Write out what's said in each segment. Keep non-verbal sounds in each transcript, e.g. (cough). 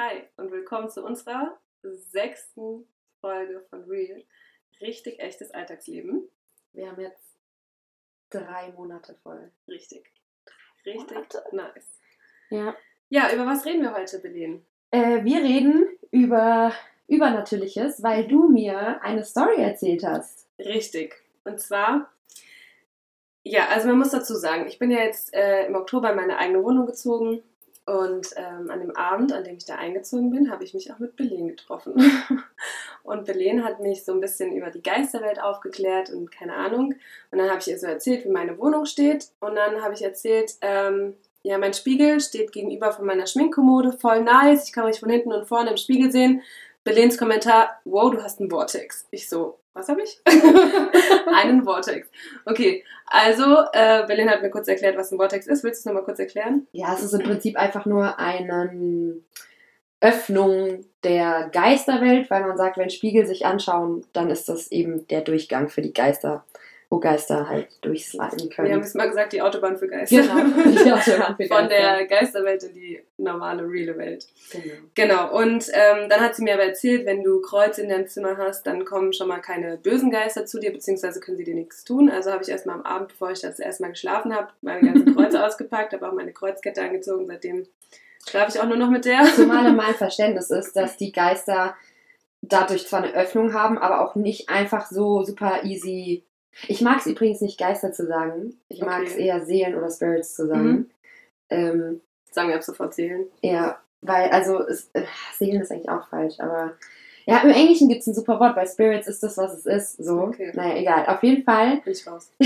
Hi und willkommen zu unserer sechsten Folge von Real. Richtig echtes Alltagsleben. Wir haben jetzt drei Monate voll. Richtig. Richtig Monate. nice. Ja. Ja, über was reden wir heute, Belen? Äh, wir reden über Übernatürliches, weil du mir eine Story erzählt hast. Richtig. Und zwar, ja, also man muss dazu sagen, ich bin ja jetzt äh, im Oktober in meine eigene Wohnung gezogen und ähm, an dem Abend, an dem ich da eingezogen bin, habe ich mich auch mit Belen getroffen. (laughs) und Belen hat mich so ein bisschen über die Geisterwelt aufgeklärt und keine Ahnung. Und dann habe ich ihr so erzählt, wie meine Wohnung steht. Und dann habe ich erzählt, ähm, ja, mein Spiegel steht gegenüber von meiner Schminkkommode, voll nice. Ich kann mich von hinten und vorne im Spiegel sehen. Belens Kommentar, wow, du hast einen Vortex. Ich so, was habe ich? (laughs) einen Vortex. Okay, also, äh, Belen hat mir kurz erklärt, was ein Vortex ist. Willst du es nochmal kurz erklären? Ja, es ist im Prinzip einfach nur eine Öffnung der Geisterwelt, weil man sagt, wenn Spiegel sich anschauen, dann ist das eben der Durchgang für die Geister, wo Geister halt durchsliden Wir haben können. es mal gesagt, die Autobahn für Geister. Genau, (laughs) die Autobahn für Von Geister. der Geisterwelt in die normale, reale Welt. Genau. Genau, und ähm, dann hat sie mir aber erzählt, wenn du Kreuz in deinem Zimmer hast, dann kommen schon mal keine bösen Geister zu dir, beziehungsweise können sie dir nichts tun. Also habe ich erstmal am Abend, bevor ich das erstmal geschlafen habe, meine ganzen (laughs) Kreuze ausgepackt, habe auch meine Kreuzkette angezogen. Seitdem schlafe ich auch nur noch mit der. Zumal in meinem (laughs) Verständnis ist, dass die Geister dadurch zwar eine Öffnung haben, aber auch nicht einfach so super easy. Ich mag es übrigens nicht, Geister zu sagen. Ich mag es Okay. eher Seelen oder Spirits zu sagen. Mhm. Ähm, Sagen wir ab sofort zählen. ja, weil, also, es, äh, Seelen ist eigentlich auch falsch, aber. Ja, im Englischen gibt es ein super Wort, bei Spirits ist das, was es ist. So. Okay. Naja, egal. Auf jeden Fall Bin ich raus. (laughs)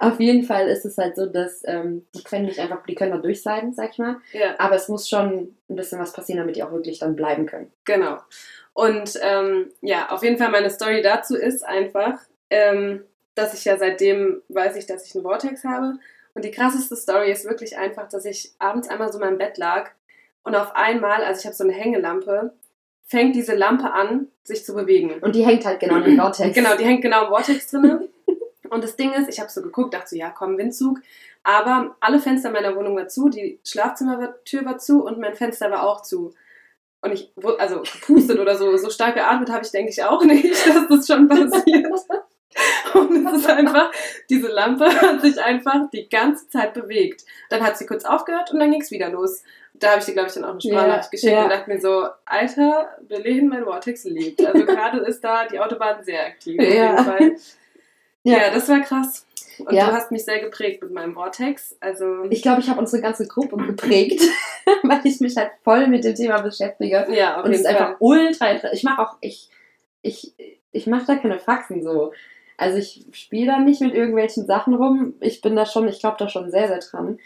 Auf jeden Fall ist es halt so, dass ähm, die können nicht einfach, die können da durchsliden, sag ich mal. Ja. Aber es muss schon ein bisschen was passieren, damit die auch wirklich dann bleiben können. Genau. Und ähm, ja, auf jeden Fall meine Story dazu ist einfach, ähm, dass ich ja seitdem weiß ich, dass ich einen Vortex habe. Und die krasseste Story ist wirklich einfach, dass ich abends einmal so in meinem Bett lag und auf einmal, also ich habe so eine Hängelampe, fängt diese Lampe an, sich zu bewegen. Und die hängt halt genau in den (clears throat) Vortex. Genau, die hängt genau im Vortex drin. (laughs) Und das Ding ist, ich habe so geguckt, dachte so, ja, komm, Windzug. Aber alle Fenster meiner Wohnung war zu, die Schlafzimmertür war zu und mein Fenster war auch zu. Und ich, also gepustet oder so, so stark geatmet habe ich, denke ich, auch nicht, (laughs) dass das schon passiert. (laughs) Und es ist einfach, diese Lampe (laughs) hat sich einfach die ganze Zeit bewegt. Dann hat sie kurz aufgehört und dann ging es wieder los. Da habe ich dir, glaube ich, dann auch eine Sprachnachricht Ja, geschickt ja. und dachte mir so, Alter, Berlin, mein Vortex lebt. Also (laughs) gerade ist da die Autobahn sehr aktiv. Ja. Ja. Ja. das war krass. Und Ja. du hast mich sehr geprägt mit meinem Vortex. Also, Ich glaube, ich habe unsere ganze Gruppe geprägt, (laughs) weil ich mich halt voll mit dem Thema beschäftige. ja, auf Und es ist einfach ultra inter- Ich mache auch, ich, ich, ich mache da keine Faxen so. Also ich spiele da nicht mit irgendwelchen Sachen rum. Ich bin da schon, ich glaube da schon sehr, sehr dran.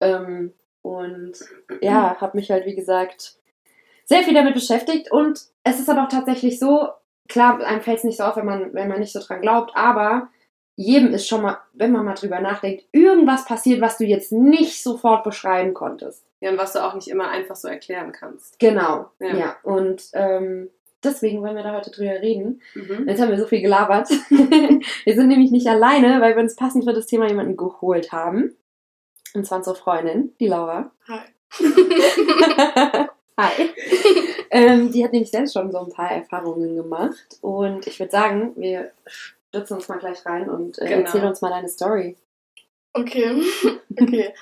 Ähm, und ja, habe mich halt, wie gesagt, sehr viel damit beschäftigt. Und es ist aber auch tatsächlich so, klar, einem fällt es nicht so auf, wenn man, wenn man nicht so dran glaubt, aber jedem ist schon mal, wenn man mal drüber nachdenkt, irgendwas passiert, was du jetzt nicht sofort beschreiben konntest. Ja, und was du auch nicht immer einfach so erklären kannst. Genau, Ja. ja. Und ähm, deswegen wollen wir da heute drüber reden. Mhm. Jetzt haben wir so viel gelabert. (laughs) wir sind nämlich nicht alleine, weil wir uns passend für das Thema jemanden geholt haben. Und zwar unsere Freundin, die Laura. Hi. (laughs) Hi. ähm, die hat nämlich selbst schon so ein paar Erfahrungen gemacht. Und ich würde sagen, wir stürzen uns mal gleich rein und äh, Genau. erzähl uns mal deine Story. Okay, (laughs) okay.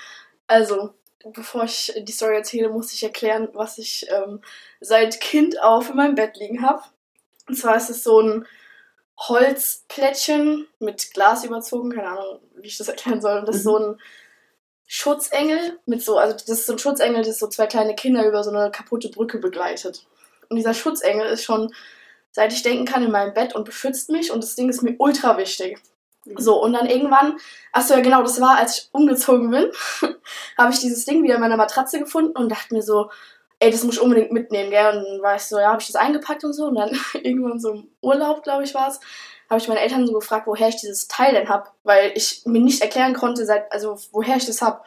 Also, bevor ich die Story erzähle, muss ich erklären, was ich ähm, seit Kind auf in meinem Bett liegen habe. Und zwar ist es so ein Holzplättchen mit Glas überzogen, keine Ahnung, wie ich das erklären soll. Und das ist so ein Schutzengel mit so, also das ist so ein Schutzengel, das so zwei kleine Kinder über so eine kaputte Brücke begleitet. Und dieser Schutzengel ist schon, seit ich denken kann, in meinem Bett und beschützt mich und das Ding ist mir ultra wichtig. So, und dann irgendwann, achso, ja genau, das war, als ich umgezogen bin, (laughs) habe ich dieses Ding wieder in meiner Matratze gefunden und dachte mir so, ey, das muss ich unbedingt mitnehmen, gell? Und dann war ich so, ja, habe ich das eingepackt und so. Und dann (laughs) irgendwann so im Urlaub, glaube ich, war es, habe ich meine Eltern so gefragt, woher ich dieses Teil denn hab, weil ich mir nicht erklären konnte, seit, also woher ich das hab.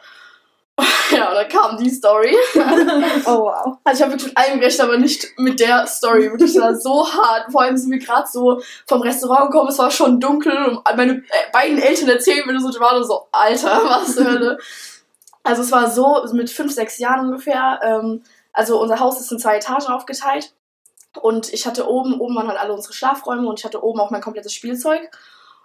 Ja, und dann kam die Story. (laughs) Oh, wow. Also ich habe wirklich mit allem recht, aber nicht mit der Story. Wirklich, das war so hart. Vor allem sind wir gerade so vom Restaurant gekommen, es war schon dunkel und meine äh, beiden Eltern erzählen mir das und ich war nur so, Alter, (laughs) was Hölle. Also es war so, mit fünf, sechs Jahren ungefähr, ähm, also unser Haus ist in zwei Etagen aufgeteilt. Und ich hatte oben, oben waren halt alle unsere Schlafräume und ich hatte oben auch mein komplettes Spielzeug.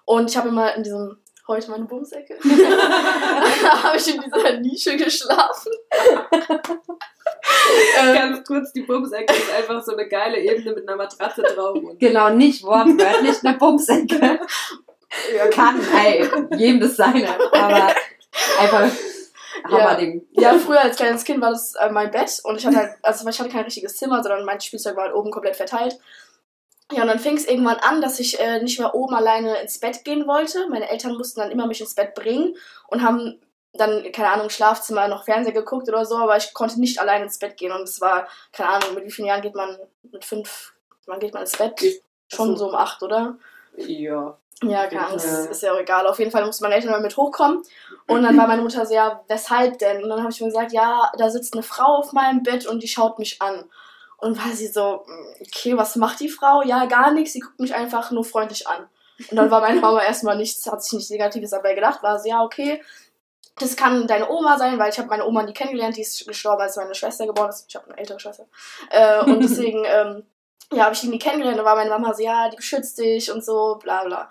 Und ich habe immer in diesem, heute meine Bumsecke, (laughs) (laughs) habe ich in dieser Nische geschlafen. Ähm, Ganz kurz, die Bumsecke ist einfach so eine geile Ebene mit einer Matratze drauf. (laughs) Genau, nicht wortwörtlich eine Bumsecke. ja, Kann, ey, jedem das seine. Aber einfach Hammerding. Ja, früher als kleines Kind war das äh, mein Bett und ich hatte halt, also ich hatte kein richtiges Zimmer, sondern mein Spielzeug war halt oben komplett verteilt. Ja, und dann fing es irgendwann an, dass ich äh, nicht mehr oben alleine ins Bett gehen wollte. Meine Eltern mussten dann immer mich ins Bett bringen und haben dann, keine Ahnung, im Schlafzimmer noch Fernseher geguckt oder so, aber ich konnte nicht alleine ins Bett gehen. Und es war, keine Ahnung, mit wie vielen Jahren geht man, mit fünf, wann geht man ins Bett? Schon so um acht, oder? ja. Ja, keine Ahnung, Ja. ist, ja auch egal. Auf jeden Fall mussten meine Eltern mal mit hochkommen. Und dann war meine Mutter so, ja, weshalb denn? Und dann habe ich mir gesagt, ja, da sitzt eine Frau auf meinem Bett und die schaut mich an. Und war sie so, "Mm, okay, was macht die Frau? Ja, gar nichts, sie guckt mich einfach nur freundlich an. Und dann war meine Mama erstmal nichts, hat sich nichts Negatives dabei gedacht, war sie, ja, okay, das kann deine Oma sein, weil ich habe meine Oma nie kennengelernt, die ist gestorben, als meine Schwester geboren ist. Ich habe eine ältere Schwester. Äh, und (laughs) deswegen, ähm, ja, habe ich die nie kennengelernt. Da war meine Mama so, ja, die beschützt dich und so, bla bla.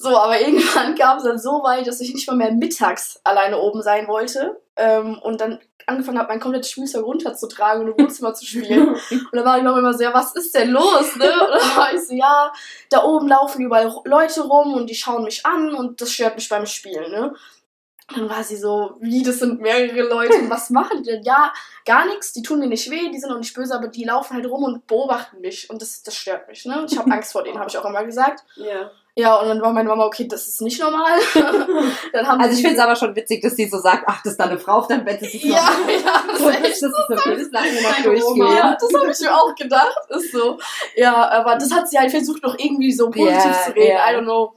So, aber irgendwann kam es dann so weit, dass ich nicht mal mehr mittags alleine oben sein wollte. Ähm, und dann angefangen habe, mein komplettes Spielzeug runterzutragen und im Wohnzimmer zu spielen. Und dann war die Mama immer so, ja, was ist denn los, ne? Und dann war ich so, ja, da oben laufen überall Leute rum und die schauen mich an und das stört mich beim Spielen, ne? Dann war sie so, wie, das sind mehrere Leute, und was machen die denn? Ja, gar nichts, die tun mir nicht weh, die sind auch nicht böse, aber die laufen halt rum und beobachten mich und das, das stört mich, ne? Ich habe (laughs) Angst vor denen, habe ich auch immer gesagt. Ja. Ja, und dann war meine Mama, okay, das ist nicht normal. (laughs) Also ich finde es aber schon witzig, dass sie so sagt, ach, das ist da eine Frau auf deinem Bett, das ist Ja, normal. (laughs) ja, das So, das, echt das ist okay, das lassen wir noch durchgehen. Ja, das habe ich mir auch gedacht. Ist so. Ja, aber das hat sie halt versucht, noch irgendwie so positiv Ja, zu reden. ja. I don't know.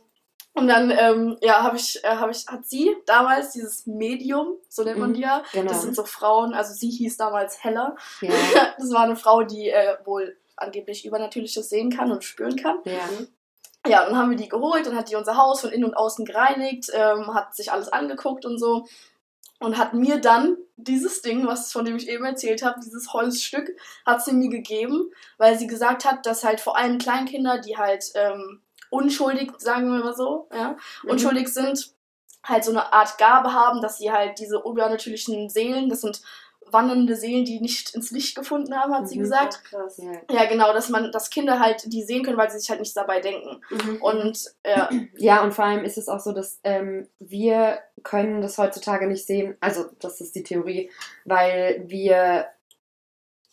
Und dann, ähm, ja, habe ich, äh, habe ich, hat sie damals dieses Medium, so nennt man Mhm, die ja. Genau. Das sind so Frauen, also sie hieß damals Hella. ja, (laughs) Das war eine Frau, die äh, wohl angeblich Übernatürliches sehen kann und spüren kann. ja. Ja, dann haben wir die geholt und hat die unser Haus von innen und außen gereinigt, ähm, hat sich alles angeguckt und so. Und hat mir dann dieses Ding, was von dem ich eben erzählt habe, dieses Holzstück, hat sie mir gegeben, weil sie gesagt hat, dass halt vor allem Kleinkinder, die halt ähm, unschuldig, sagen wir mal so, ja, Mhm. unschuldig sind, halt so eine Art Gabe haben, dass sie halt diese übernatürlichen Seelen, das sind wandernde Seelen, die nicht ins Licht gefunden haben, hat sie Mhm. gesagt. Ach, krass. ja. Ja, genau, dass man, dass Kinder halt die sehen können, weil sie sich halt nichts dabei denken. Mhm. Und ja, (clears throat) Ja, und vor allem ist es auch so, dass ähm, wir können das heutzutage nicht sehen. Also, das ist die Theorie, weil wir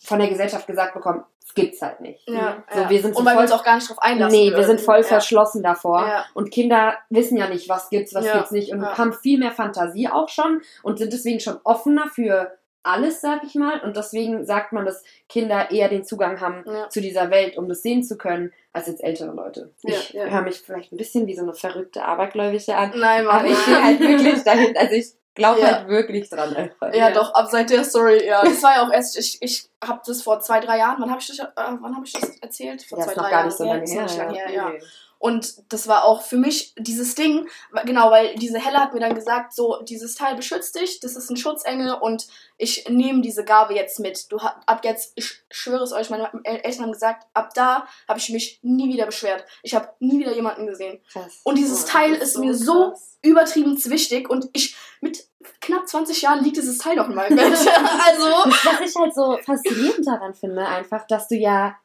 von der Gesellschaft gesagt bekommen, es gibt's halt nicht. ja, So, ja. wir sind so und weil wir voll- uns auch gar nicht drauf einlassen. Nee, wir sind voll ja. verschlossen davor. Und Kinder wissen ja nicht, was gibt's, was gibt's nicht. Und haben viel mehr Fantasie auch schon und sind deswegen schon offener für alles, sag ich mal. Und deswegen sagt man, dass Kinder eher den Zugang haben Ja. zu dieser Welt, um das sehen zu können, als jetzt ältere Leute. Ja, ich ja. höre mich vielleicht ein bisschen wie so eine verrückte Abergläubische an. Nein, Mann. Aber ich stehe halt wirklich dahin, also ich glaube Ja. halt wirklich dran einfach. Ja, Ja. doch, ab seit der Story, ja. Das war ja auch erst, ich, ich habe das vor zwei, drei Jahren, wann habe ich, das, äh, wann hab ich das erzählt? Vor Das zwei, ist noch drei gar Jahren. nicht so Ja, lange das ist her. noch nicht lange her, ja. Nee. Und das war auch für mich dieses Ding, genau, weil diese Helle hat mir dann gesagt, so, dieses Teil beschützt dich, das ist ein Schutzengel und ich nehme diese Gabe jetzt mit. Du ab jetzt, ich schwöre es euch, meine El- Eltern haben gesagt, ab da habe ich mich nie wieder beschwert. Ich habe nie wieder jemanden gesehen. Krass. Und dieses Oh, Teil ist mir so krass. übertrieben wichtig und ich mit knapp 20 Jahren liegt dieses Teil noch in meinem Bett. (laughs) also was ich halt so faszinierend daran finde, einfach, dass du ja,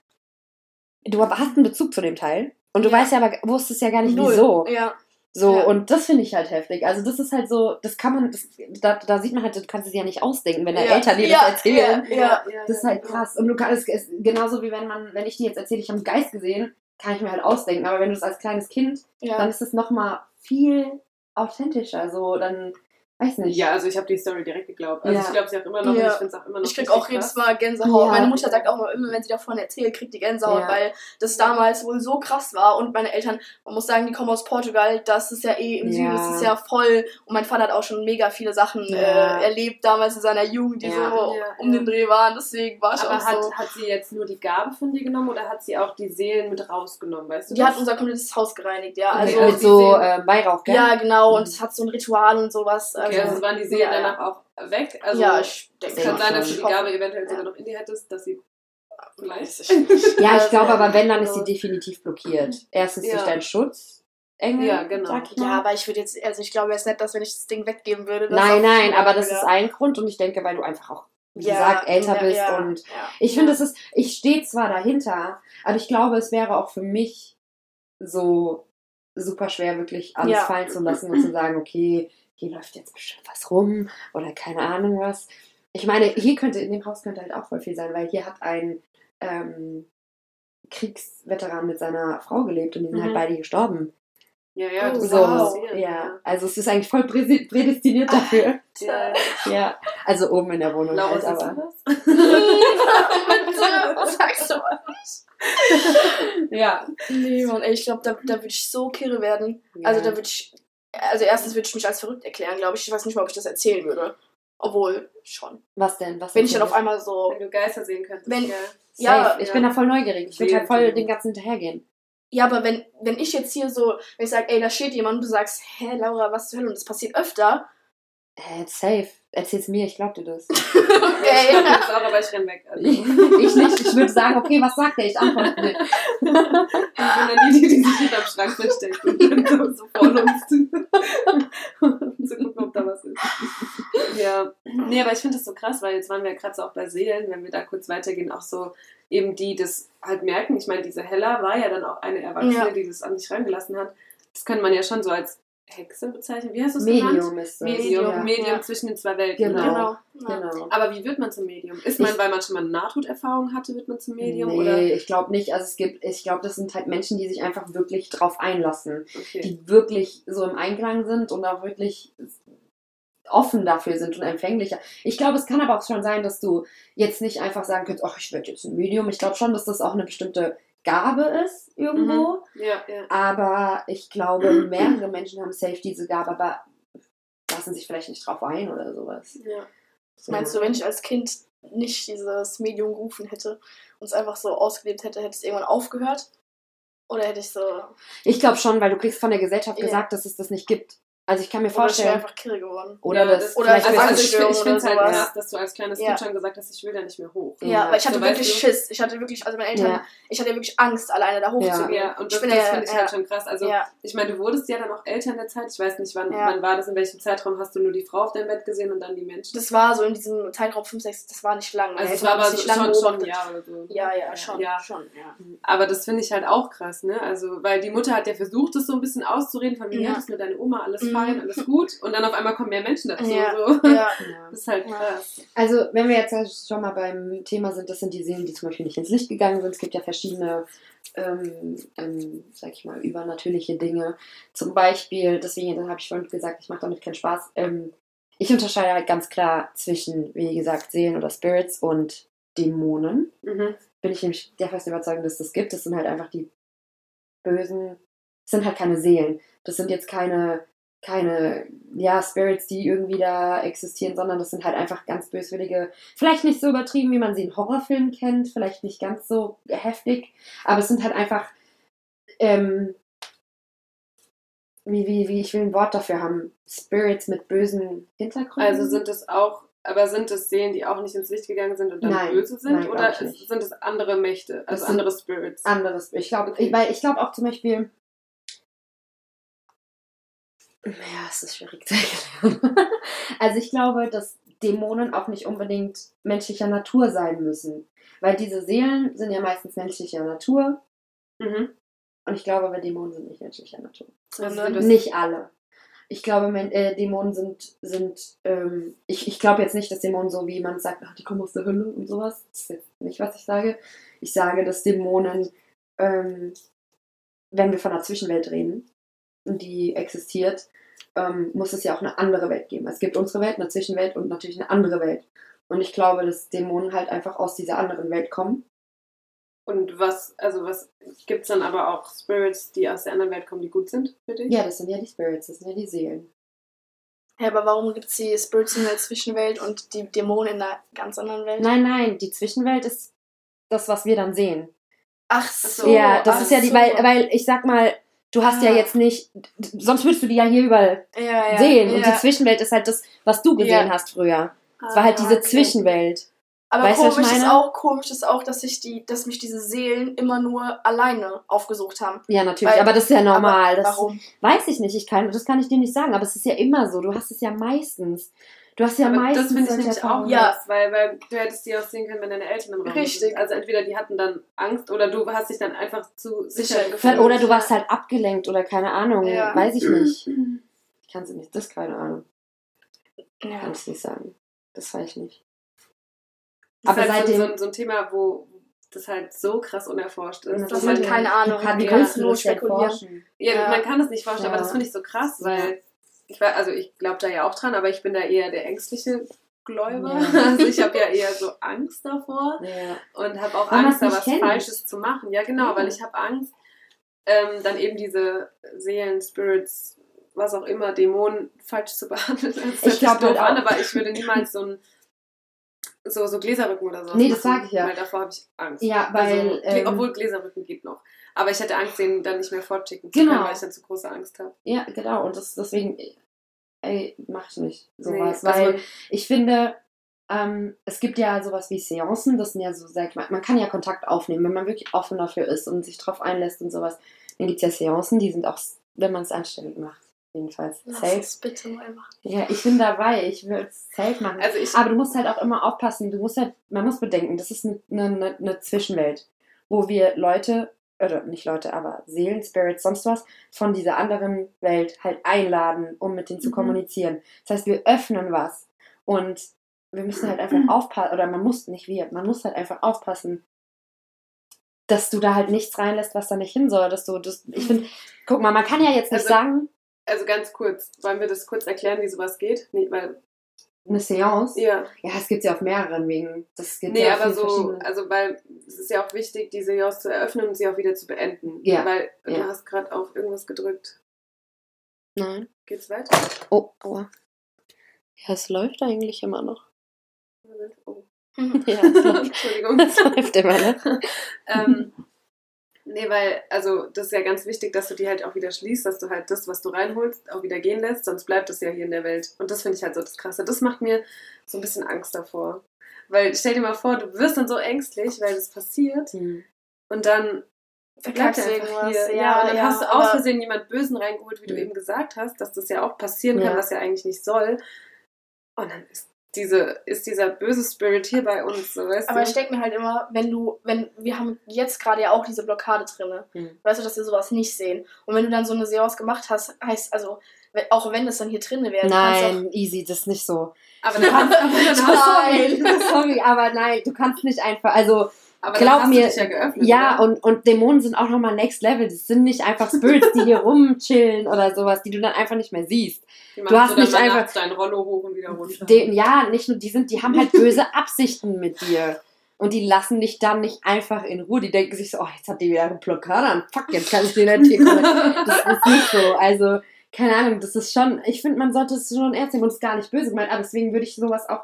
du hast einen Bezug zu dem Teil und du Ja. weißt ja aber, wusstest ja gar nicht null. wieso. Ja. So, Ja. und das finde ich halt heftig. Also das ist halt so, das kann man, das, da, da sieht man halt, du kannst es ja nicht ausdenken, wenn deine Ja. Eltern dir Ja, das erzählen. Ja. Das ist halt krass. Und du kannst, es ist genauso wie wenn man, wenn ich dir jetzt erzähle, ich habe einen Geist gesehen, kann ich mir halt ausdenken. Aber wenn du es als kleines Kind, dann ist es nochmal viel authentischer. So, dann, weiß nicht. Ja, also ich habe die Story direkt geglaubt. Also Ja. ich glaube sie auch immer noch Ja. und ich finde es auch immer noch Ich krieg richtig auch jedes. Mal Gänsehaut. Ja. Meine Mutter sagt auch immer, wenn sie davon erzählt, kriegt die Gänsehaut, Ja. weil das damals wohl so krass war. Und meine Eltern, man muss sagen, die kommen aus Portugal, das ist ja eh im Ja. Süden, das ist ja voll. Und mein Vater hat auch schon mega viele Sachen Ja. äh, erlebt damals in seiner Jugend, die Ja. so Ja, um ja. den Dreh waren. Deswegen war ich Aber auch hat, so. hat sie jetzt nur die Gabe von dir genommen oder hat sie auch die Seelen mit rausgenommen, weißt du Die hat unser komplettes Haus gereinigt, ja. Also Also mit so äh, Weihrauch, gell? Ja, genau, und Mhm. es hat so ein Ritual und sowas. Okay, also waren die Seelen ja, danach auch weg? Also ja, ich es denke kann schon. sein, dass du die. Gabe eventuell sogar noch in dir hättest, dass sie vielleicht. Ja, ich Also, (laughs) glaube aber, wenn, dann ist sie also- definitiv blockiert. Erstens Ja. durch deinen Schutz. Engel, Ja, genau. sag ich Ja, aber ich würde jetzt, also ich glaube jetzt nicht, dass wenn ich das Ding weggeben würde. Nein, nein, aber das wieder- ist ein Grund und ich denke, weil du einfach auch, wie Ja, gesagt, älter ja, bist ja, und ja. ich finde, es ist, ich stehe zwar dahinter, aber ich glaube, es wäre auch für mich so super schwer, wirklich alles Ja. fallen zu lassen und zu sagen, okay, hier läuft jetzt bestimmt was rum oder keine Ahnung was. Ich meine, hier könnte, in dem Haus könnte halt auch voll viel sein, weil hier hat ein ähm, Kriegsveteran mit seiner Frau gelebt und die sind Mhm. halt beide gestorben. Ja, ja, das So, wow. ja. Also es ist eigentlich voll prädestiniert dafür. (laughs) Ja. Ja, also oben in der Wohnung Laura, halt, aber. du das? Was sagst du? Ja. Nee, Mann, ey, ich glaube, da, da würde ich so kirre werden. Also da würde ich, also erstens würde ich mich als verrückt erklären, glaube ich. Ich weiß nicht mal, ob ich das erzählen würde. Obwohl, schon. Was denn? Was Wenn ich dann auf einmal so, Wenn du Geister sehen könntest. Wenn- ja. ich ja. bin da voll neugierig. Ich würde halt voll den ganzen hinterhergehen. ja, aber wenn, wenn ich jetzt hier so, wenn ich sage, ey, da steht jemand und du sagst, hä, Laura, was zur Hölle, und das passiert öfter. Äh, safe. Erzähl's mir, ich glaub dir das. (laughs) Ich Ey, das auch, aber ich renn weg. Also. ich ich nicht. Ich würde sagen, okay, was sagt er? Ich antworte nicht. Ich bin dann die, die, die sich hinterm Schrank versteckt und dann so, so vor uns zu, um zu gucken, ob da was ist. Ja, nee, aber ich finde das so krass, weil jetzt waren wir ja gerade so auch bei Seelen, wenn wir da kurz weitergehen, auch so eben die das halt merken. Ich meine, diese Hella war ja dann auch eine Erwachsene, Ja. die das an sich rangelassen hat. Das könnte man ja schon so als Hexe bezeichnen. Wie hast du es genannt? Medium ist das. Medium, ja. Medium ja. zwischen den zwei Welten. Genau. Genau. Genau. Aber wie wird man zum Medium? Ist man, Ich- weil man schon mal Nahtoderfahrung hatte, wird man zum Medium? nee, Oder? ich glaube nicht. Also es gibt, ich glaube, das sind halt Menschen, die sich einfach wirklich drauf einlassen. Okay. Die wirklich so im Einklang sind und auch wirklich offen dafür sind und empfänglicher. Ich glaube, es kann aber auch schon sein, dass du jetzt nicht einfach sagen kannst, ach, ich werde jetzt ein Medium. Ich glaube schon, dass das auch eine bestimmte Gabe ist irgendwo. Ja, ja. Aber ich glaube, (clears throat) mehrere Menschen haben safe diese Gabe, aber lassen sich vielleicht nicht drauf ein oder sowas. ja. Meinst du, wenn ich als Kind nicht dieses Medium gerufen hätte und es einfach so ausgelebt hätte, hätte es irgendwann aufgehört? Oder hätte ich so. Ich glaube schon, weil du kriegst von der Gesellschaft Ja. gesagt, dass es das nicht gibt. Also ich kann mir Oder vorstellen. einfach kirre geworden. Oder Ja, das, oder vielleicht als wirst du- Also ich, ich finde es halt oder krass, dass du als kleines Ja. Kind schon gesagt hast, ich will da nicht mehr hoch. Ja, Ja, weil ich hatte so weißt wirklich du- Schiss. Ich hatte wirklich, also meine Eltern, Ja. ich hatte wirklich Angst, alleine da hochzugehen. Ja, und Ich das, das ja- finde ich ja. halt schon krass. Also ja. ich meine, du wurdest ja dann auch älter in der Zeit. Ich weiß nicht, wann, Ja. wann war das, in welchem Zeitraum hast du nur die Frau auf deinem Bett gesehen und dann die Menschen? Das war so in diesem Zeitraum 5, 6, das war nicht lang. also es war aber so, nicht lange schon, schon ein. Jahr oder so. Ja, ja, schon. Ja. schon ja. Aber das finde ich halt auch krass, ne? Also, weil die Mutter hat ja versucht, das so ein bisschen auszureden, von Ja. ja, das nur deine Oma, alles Mhm. Fein, alles gut. Und dann auf einmal kommen mehr Menschen dazu. Ja. So. Ja. (laughs) Das ist halt krass. Also, wenn wir jetzt schon mal beim Thema sind, das sind die Seelen, die zum Beispiel nicht ins Licht gegangen sind. Es gibt ja verschiedene, ähm, ähm, sag ich mal, übernatürliche Dinge. Zum Beispiel, deswegen, das habe ich vorhin gesagt, ich mache damit keinen Spaß. Ähm, ich unterscheide halt ganz klar zwischen, wie gesagt, Seelen oder Spirits und Dämonen. Mhm. Bin ich nämlich der festen Überzeugung, dass das gibt. Das sind halt einfach die bösen, das sind halt keine Seelen. Das sind jetzt keine keine ja, Spirits, die irgendwie da existieren, sondern das sind halt einfach ganz böswillige, vielleicht nicht so übertrieben, wie man sie in Horrorfilmen kennt, vielleicht nicht ganz so heftig, aber es sind halt einfach, ähm, wie, wie, wie, ich will ein Wort dafür haben, Spirits mit bösen Hintergründen. Also sind es auch, aber sind es Seelen, die auch nicht ins Licht gegangen sind und dann Nein, böse sind? nein, oder ich sind es andere Mächte, also andere Spirits? anderes. Ich glaube, Okay. weil ich glaube auch zum Beispiel. Ja, es ist schwierig zu (laughs) erklären. also ich glaube, dass Dämonen auch nicht unbedingt menschlicher Natur sein müssen. Weil diese Seelen sind ja meistens menschlicher Natur. Mhm. Und ich glaube, aber Dämonen sind nicht menschlicher Natur. Also Nicht alle. Ich glaube, äh, Dämonen sind, sind ähm, ich, ich glaube jetzt nicht, dass Dämonen so, wie man sagt, ach, die kommen aus der Hölle und sowas. Das ist jetzt nicht, was ich sage. Ich sage, dass Dämonen, ähm, wenn wir von der Zwischenwelt reden, die existiert, ähm, muss es ja auch eine andere Welt geben. Es gibt unsere Welt, eine Zwischenwelt und natürlich eine andere Welt. Und ich glaube, dass Dämonen halt einfach aus dieser anderen Welt kommen. Und was, also was gibt es dann aber auch Spirits, die aus der anderen Welt kommen, die gut sind für dich? Ja, das sind ja die Spirits, das sind ja die Seelen. Ja, aber warum gibt es die Spirits in der Zwischenwelt und die Dämonen in einer ganz anderen Welt? Nein, nein, die Zwischenwelt ist das, was wir dann sehen. Ach so. Ja, das ach ist ja die, so. weil, weil ich sag mal, Du hast ja Ah. jetzt nicht, sonst würdest du die ja hier überall Ja, ja. sehen. Und ja. die Zwischenwelt ist halt das, was du gesehen Ja. hast früher. Es war halt Ah, diese okay. Zwischenwelt. Aber Weißt ich komisch ist auch, komisch ist auch, dass sich die, dass mich diese Seelen immer nur alleine aufgesucht haben. Ja, natürlich, Weil- aber das ist ja normal. Aber Das warum? weiß ich nicht, ich kann, das kann ich dir nicht sagen, aber es ist ja immer so. Du hast es ja meistens. Du hast ja Aber meistens das finde ich nämlich auch. Ja. weil, weil du hättest die auch sehen können, wenn deine Eltern im Raum Richtig. sind. Also entweder die hatten dann Angst oder du hast dich dann einfach zu sicher Sicher gefühlt. Oder du warst halt abgelenkt oder keine Ahnung, Ja. weiß ich nicht. (clears throat) Ich kann es nicht, das ist keine Ahnung, Ja. kann ich nicht sagen. Das weiß ich nicht. Das ist aber halt so, seitdem- so, so ein Thema, wo das halt so krass unerforscht ist. Das dass hat man, keine Ahnung. Du, kannst kannst du du nur spekulieren? forschen? ja, Ja. man kann das nicht vorstellen, Ja. aber das finde ich so krass, Ja. weil ich war, also ich glaube da ja auch dran, aber ich bin da eher der ängstliche Gläuber. Ja. (laughs) Also ich habe ja eher so Angst davor Ja. und habe auch Weil Angst, da was kennt. Falsches zu machen. Ja, genau, Ja. weil ich habe Angst, ähm, dann eben diese Seelen, Spirits, was auch immer, Dämonen falsch zu (laughs) behandeln. Das hört sich glaub doof halt an, aber ich würde niemals so ein so, so Gläserrücken oder so. Nee, das sag ich ja. Weil davor habe ich Angst. Ja, weil, Also, ähm, obwohl Gläserrücken geht noch. Aber ich hätte Angst, den dann nicht mehr fortschicken zu Genau. können, weil ich dann zu große Angst habe. Ja, genau. Und das, deswegen, ey, mach ich nicht sowas. Nee, also- weil ich finde, ähm, es gibt ja sowas wie Seancen, das sind ja so, sag ich mal, man kann ja Kontakt aufnehmen, wenn man wirklich offen dafür ist und sich drauf einlässt und sowas. Dann gibt es ja Seancen, die sind auch, wenn man es anständig macht, jedenfalls. Lass Safe. es bitte mal machen. Ja, ich bin dabei, ich würde es safe machen. Also ich, Aber du musst halt auch immer aufpassen, du musst halt, man muss bedenken, das ist eine, eine, eine Zwischenwelt, wo wir Leute, oder nicht Leute, aber Seelen, Spirits, sonst was, von dieser anderen Welt halt einladen, um mit denen zu Mhm. kommunizieren. Das heißt, wir öffnen was und wir müssen halt einfach aufpassen, oder man muss, nicht wir, man muss halt einfach aufpassen, dass du da halt nichts reinlässt, was da nicht hin soll, dass du, das, ich finde, guck mal, man kann ja jetzt nicht Also- sagen, also ganz kurz, wollen wir das kurz erklären, wie sowas geht? Nee, weil, eine Seance, ja. ja, es gibt ja auf mehreren Wegen, das gibt Nee, ja aber so, also weil es ist ja auch wichtig, die Seance zu eröffnen und sie auch wieder zu beenden. Ja, Weil du ja. hast gerade auf irgendwas gedrückt. Nein. Geht's weiter? Oh, aua. Ja, es läuft eigentlich immer noch. Oh. (laughs) Ja, es (laughs) läuft, Entschuldigung. es läuft immer noch. (laughs) ähm, nee, weil, also das ist ja ganz wichtig, dass du die halt auch wieder schließt, dass du halt das, was du reinholst, auch wieder gehen lässt, sonst bleibt es ja hier in der Welt. Und das finde ich halt so das Krasse. Das macht mir so ein bisschen Angst davor. Weil stell dir mal vor, du wirst dann so ängstlich, weil das passiert Hm. und dann bleibt Verkackst er du einfach irgendwas. hier. Ja, Ja, und dann ja, hast du aus Versehen jemand Bösen reingeholt, wie du Mhm. eben gesagt hast, dass das ja auch passieren kann, Ja. was ja eigentlich nicht soll. Und dann ist diese, ist dieser böse Spirit hier bei uns, so weißt Aber du? ich denke mir halt immer, wenn du, wenn, wir haben jetzt gerade ja auch diese Blockade drinne, Hm. weißt du, dass wir sowas nicht sehen. Und wenn du dann so eine Seance gemacht hast, heißt, also, wenn- auch wenn es dann hier drinne wäre, du kannst Nein, easy, das ist nicht so. aber dann (laughs) hast, sorry, (laughs) sorry, aber nein, du kannst nicht einfach, also aber Glaub mir, ja geöffnet. ja, und, und Dämonen sind auch nochmal next level. Das sind nicht einfach Spirits, die hier (laughs) rumchillen oder sowas, die du dann einfach nicht mehr siehst. Die du hast so nicht einfach- dein Rollo hoch und wieder runter. De, ja, nicht nur, die sind, die haben halt (laughs) böse Absichten mit dir. Und die lassen dich dann nicht einfach in Ruhe. Die denken sich so, oh, jetzt hat die wieder eine Blockade an. Fuck, jetzt kann ich den nicht hier Das ist nicht so. Also, keine Ahnung, das ist schon, ich finde, man sollte es schon ernst nehmen und es gar nicht böse gemeint. Aber deswegen würde ich sowas auch,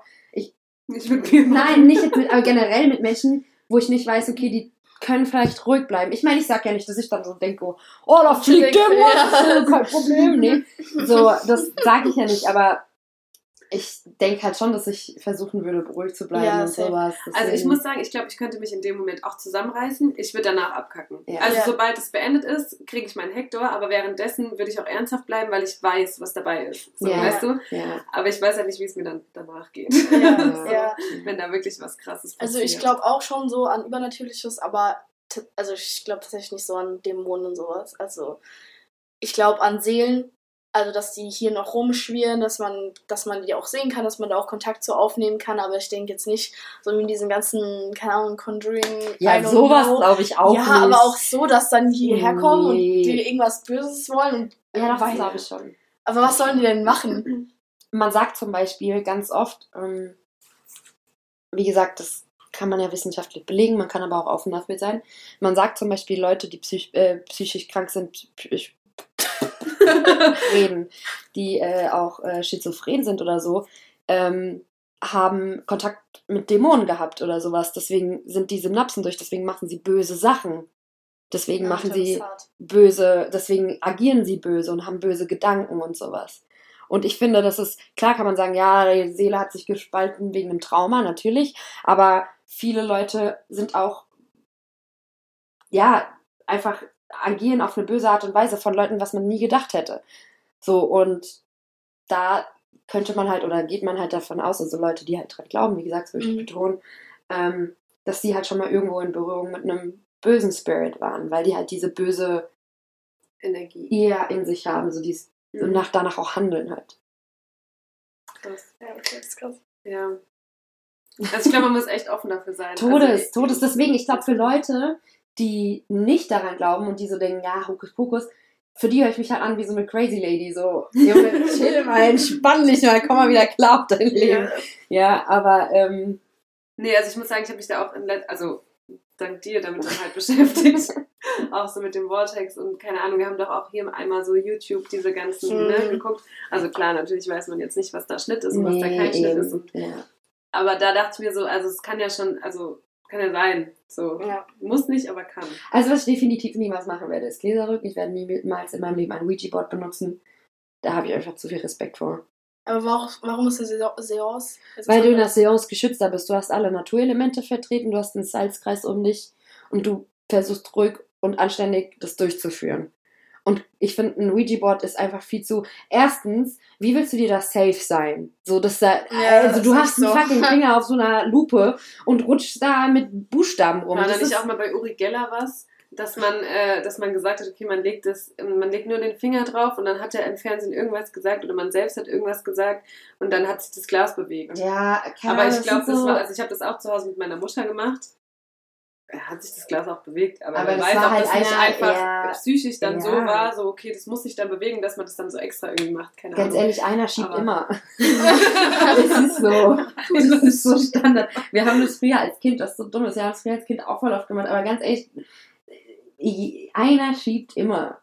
Nicht mit mir. nein, nicht mit, aber generell mit Menschen, wo ich nicht weiß, okay, die können vielleicht ruhig bleiben. Ich meine, ich sag ja nicht, dass ich dann so denke, oh, da fliegt der. Motor, (laughs) kein Problem, nee. (laughs) So, das sage ich ja nicht, aber ich denke halt schon, dass ich versuchen würde, ruhig zu bleiben Ja, und safe. sowas. Also ich Deswegen- muss sagen, ich glaube, ich könnte mich in dem Moment auch zusammenreißen. Ich würde danach abkacken. Ja. Also Ja. sobald es beendet ist, kriege ich meinen Hektor, aber währenddessen würde ich auch ernsthaft bleiben, weil ich weiß, was dabei ist. So, Ja. weißt du? Ja. Aber ich weiß halt nicht, wie es mir dann danach geht. Ja, (laughs) So, ja. Wenn da wirklich was krasses passiert. Also ich glaube auch schon so an Übernatürliches, aber also ich glaube tatsächlich nicht so an Dämonen und sowas. Also ich glaube an Seelen, also dass die hier noch rumschwirren, dass man, dass man die auch sehen kann, dass man da auch Kontakt zu aufnehmen kann, aber ich denke jetzt nicht so wie in diesen ganzen, keine Ahnung, Conjuring. Ja, sowas glaube ich auch ja, nicht. aber auch so, dass dann die hierher kommen Nee. und die irgendwas Böses wollen. Und, Ja, das glaube ich schon. Aber was sollen die denn machen? Man sagt zum Beispiel ganz oft, ähm, wie gesagt, das kann man ja wissenschaftlich belegen, man kann aber auch offen dafür sein. Man sagt zum Beispiel, Leute, die psych äh, psychisch krank sind, psych (laughs) reden, die äh, auch äh, schizophren sind oder so, ähm, haben Kontakt mit Dämonen gehabt oder sowas. Deswegen sind die Synapsen durch, deswegen machen sie böse Sachen. Deswegen Ja, machen sie böse, deswegen agieren sie böse und haben böse Gedanken und sowas. Und ich finde, das ist, klar kann man sagen, ja, die Seele hat sich gespalten wegen einem Trauma, natürlich, aber viele Leute sind auch, ja, einfach agieren auf eine böse Art und Weise von Leuten, was man nie gedacht hätte. So, und da könnte man halt, oder geht man halt davon aus, also Leute, die halt dran glauben, wie gesagt, das will ich Mhm. betonen, ähm, dass die halt schon mal irgendwo in Berührung mit einem bösen Spirit waren, weil die halt diese böse Energie. eher in sich haben, so dies und Mhm. nach, danach auch handeln halt. Krass. Ja, okay, das ist krass. Ja. Also ich glaube, man muss echt offen dafür sein. Todes, also, Todes. Deswegen, ich glaube, für Leute, die nicht daran glauben und die so denken, ja, Hokus Pokus, für die höre ich mich halt an wie so eine crazy Lady. So, Junge, (laughs) chill mal, entspann dich mal, komm mal wieder klar auf dein Leben. Ja. Ja, aber, ähm, Nee, also ich muss sagen, ich habe mich da auch in let also dank dir damit dann halt (laughs) beschäftigt. auch so mit dem Vortex und keine Ahnung, wir haben doch auch hier einmal so YouTube diese ganzen Mhm. ne, geguckt. Also klar, natürlich weiß man jetzt nicht, was da Schnitt ist und was da kein Schnitt eben, ist. Und, ja. aber da dachte ich mir so, also es kann ja schon, also kann ja sein. So. Ja. Muss nicht, aber kann. Also, was ich definitiv niemals machen werde, ist Gläserrücken. Ich werde niemals in meinem Leben ein Ouija-Board benutzen. Da habe ich einfach zu viel Respekt vor. Aber warum, warum ist das Seo- Seance? Also Weil du in der? Seance geschützter bist. Du hast alle Naturelemente vertreten, du hast den Salzkreis um dich und du versuchst ruhig und anständig das durchzuführen. Und ich finde, ein Ouija-Board ist einfach viel zu. Erstens, wie willst du dir da safe sein? So, dass da. Ja, also, das du hast einen so. fucking (laughs) Finger auf so einer Lupe und rutschst da mit Buchstaben rum. War da nicht auch mal bei Uri Geller was? Dass man, äh, dass man gesagt hat, okay, man legt das, man legt nur den Finger drauf und dann hat er im Fernsehen irgendwas gesagt oder man selbst hat irgendwas gesagt und dann hat sich das Glas bewegt. ja, keine Aber ich glaube, sind das so- war, also ich habe das auch zu Hause mit meiner Mutter gemacht. Er hat sich das Glas auch bewegt, aber, Aber das weiß, ob halt das nicht einfach psychisch dann so ja. war, so okay, das muss sich dann bewegen, dass man das dann so extra irgendwie macht, keine Ganz Ahnung. ehrlich, einer schiebt Aber- immer. (laughs) Es ist so. (laughs) Das ist so Standard. Wir haben das früher als Kind, das ist so dumm ist, wir haben das früher als Kind auch voll oft gemacht, aber ganz ehrlich, einer schiebt immer.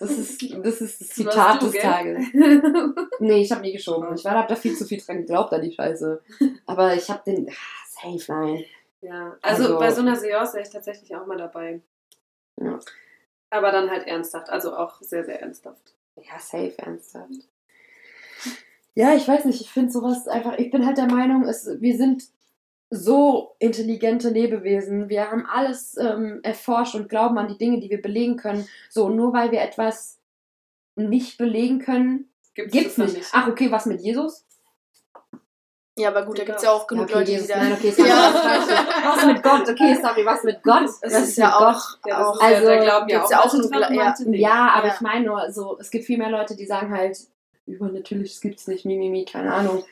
Das ist das, ist das Das Zitat du, des gell? Tages. (laughs) Nee, ich habe nie geschoben. Ich war hab da viel zu viel dran geglaubt an die Scheiße. Aber ich habe den. ah, Safe, nein. Ja, also, Also- bei so einer Seance wäre ich tatsächlich auch mal dabei. Ja. Aber dann halt ernsthaft, also auch sehr, sehr ernsthaft. Ja, safe, ernsthaft. Ja, ich weiß nicht, ich finde sowas einfach, ich bin halt der Meinung, es, wir sind so intelligente Lebewesen. Wir haben alles ähm, erforscht und glauben an die Dinge, die wir belegen können. So, nur weil wir etwas nicht belegen können, Gibt's, gibt's das dann nicht. Ach, okay, was mit Jesus? Ja, aber gut, da gibt es ja auch genug ja, okay, Leute, Jesus. die da. Nein, okay, (laughs) sorry, Ja. das. Was mit Gott? Okay, sorry, was mit Gott? Es Was ist ja auch. Ja, das ist Also, ja, da glauben ja gibt's auch, ja auch Leute dran, Gla- ja. aber Ja. ich meine nur, so, es gibt viel mehr Leute, die sagen halt, übernatürliches gibt's nicht, Mimimi, keine Ahnung.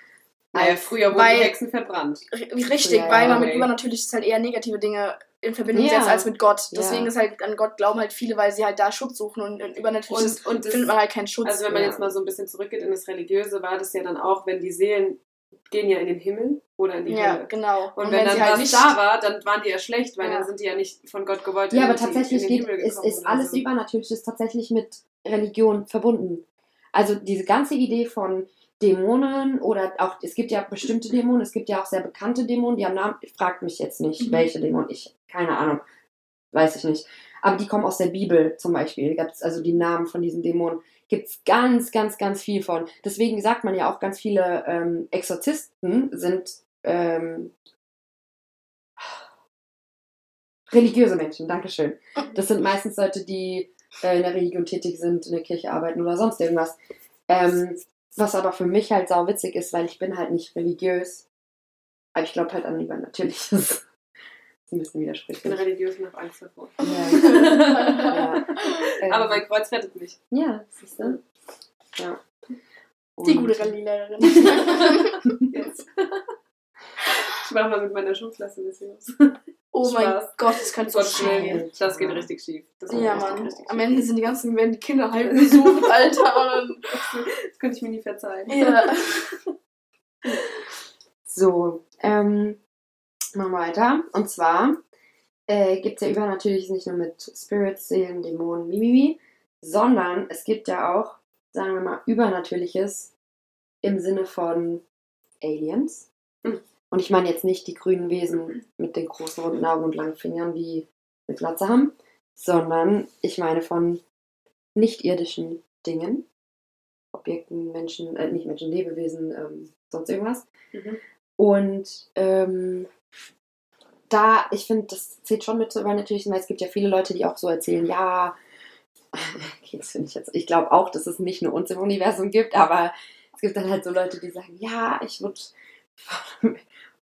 Naja, früher wurden Weil- die Hexen verbrannt. Richtig, Ja, weil man mit übernatürlich halt eher negative Dinge in Verbindung Ja. setzt als mit Gott. Ja. Deswegen ist halt an Gott glauben halt viele, weil sie halt da Schutz suchen und in übernatürliches Und, und das, findet man halt keinen Schutz. also wenn man ja. jetzt mal so ein bisschen zurückgeht in das Religiöse, war das ja dann auch, wenn die Seelen gehen ja in den Himmel oder in die ja, Hölle. genau. Und, wenn, dann sie halt was nicht da war, dann waren die ja schlecht, weil Ja. dann sind die ja nicht von Gott gewollt Ja, aber tatsächlich geht, ist, ist alles so. Übernatürliches tatsächlich mit Religion verbunden. Also diese ganze Idee von Dämonen oder auch, es gibt ja bestimmte Dämonen, es gibt ja auch sehr bekannte Dämonen, die haben Namen, fragt mich jetzt nicht, Mhm. welche Dämonen, ich, keine Ahnung, weiß ich nicht. Aber die kommen aus der Bibel zum Beispiel, gibt's also die Namen von diesen Dämonen, gibt es ganz, ganz, ganz viel von. Deswegen sagt man ja auch, ganz viele ähm, Exorzisten sind ähm, religiöse Menschen, Dankeschön. (laughs) Das sind meistens Leute, die äh, in der Religion tätig sind, in der Kirche arbeiten oder sonst irgendwas. Ähm, was aber für mich halt sau witzig ist, weil ich bin halt nicht religiös. Aber ich glaube halt an. Das (laughs) ist ein bisschen Ich bin widersprüchlich. religiös und habe Angst davor. Ja. (laughs) Ähm, Aber mein Kreuz rettet mich. Ja, siehst du? Ja. die Und- gute Rallye-Lehrerin. Jetzt. Ich mache mal mit meiner Schulklasse ein bisschen was. oh mein Spaß. Gott, das könnte so schnell gehen. Das geht richtig schief. Ja, richtig, Mann. richtig Am. Ende sind die ganzen, werden die Kinder heimgesucht, Alter. Und Das könnte ich mir nie verzeihen. ja. So, ähm, machen wir weiter. Und zwar äh, gibt es ja Übernatürliches nicht nur mit Spirits, Seelen, Dämonen, Mimimi, sondern es gibt ja auch, sagen wir mal, Übernatürliches im Sinne von Aliens. Und ich meine jetzt nicht die grünen Wesen mit den großen runden Augen und langen Fingern, die eine Glatze haben, sondern ich meine von nicht-irdischen Dingen, Objekten, Menschen, äh, nicht Menschen, Lebewesen, ähm, sonst irgendwas. Mhm. Und ähm, da, ich finde, das zählt schon mit, weil natürlich, weil es gibt ja viele Leute, die auch so erzählen, ja, (laughs) okay, das finde ich jetzt, ich glaube auch, dass es nicht nur uns im Universum gibt, aber es gibt dann halt so Leute, die sagen, ja, ich wurde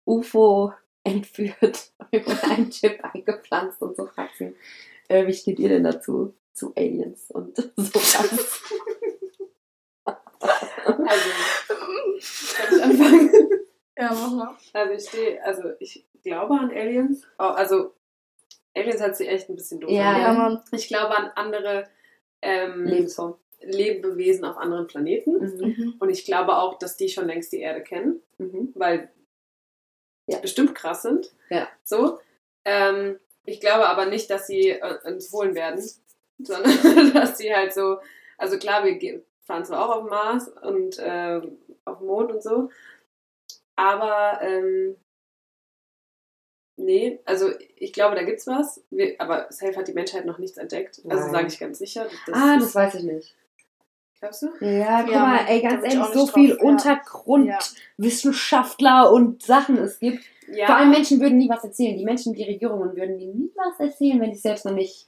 UFO (laughs) entführt, (laughs) mit einem Chip eingepflanzt und so Faxen. Äh, wie steht ihr denn dazu? Zu Aliens und sowas? Also, kann ich anfangen? Ja, mach mal. Also ich stehe, also ich glaube an Aliens. Oh, also Aliens hat sie echt ein bisschen doof. Ja. Ja, Mann. Ich glaube an andere ähm, Lebensform. Lebewesen auf anderen Planeten. Mhm. Mhm. Und ich glaube auch, dass die schon längst die Erde kennen, Mhm. weil die Ja. bestimmt krass sind. Ja. So. Ähm, ich glaube aber nicht, dass sie äh, uns holen werden, (laughs) sondern (laughs) dass sie halt so, also klar, wir fahren zwar auch auf Mars und ähm, auf Mond und so, aber ähm, nee, also ich glaube, da gibt's was, wir, aber safe hat die Menschheit noch nichts entdeckt, also Nein. sage ich ganz sicher. Das ah, das weiß ich nicht. glaubst du? Ja, guck Ja, mal, ey, ganz ehrlich, so nicht viel drauf, ja. Untergrundwissenschaftler und Sachen es gibt. Ja. Vor allem Menschen würden nie was erzählen. Die Menschen, die Regierungen würden dir nie was erzählen, wenn die es selbst noch nicht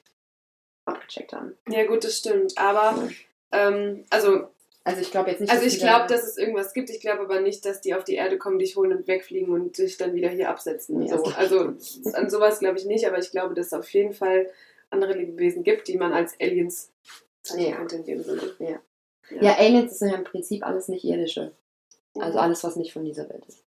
abgecheckt haben. Ja, gut, das stimmt. Aber, ähm, also, Also ich glaube jetzt nicht, also dass ich glaube, da- dass es irgendwas gibt. Ich glaube aber nicht, dass die auf die Erde kommen, dich holen und wegfliegen und dich dann wieder hier absetzen. Nee, so. Also an sowas glaube ich nicht, aber ich glaube, dass es auf jeden Fall andere Lebewesen gibt, die man als Aliens Ja. könnte in dem Sinne. Ja. Ja, Aliens sind ja im Prinzip alles nicht irdische. Also Mhm. alles, was nicht von dieser Welt ist.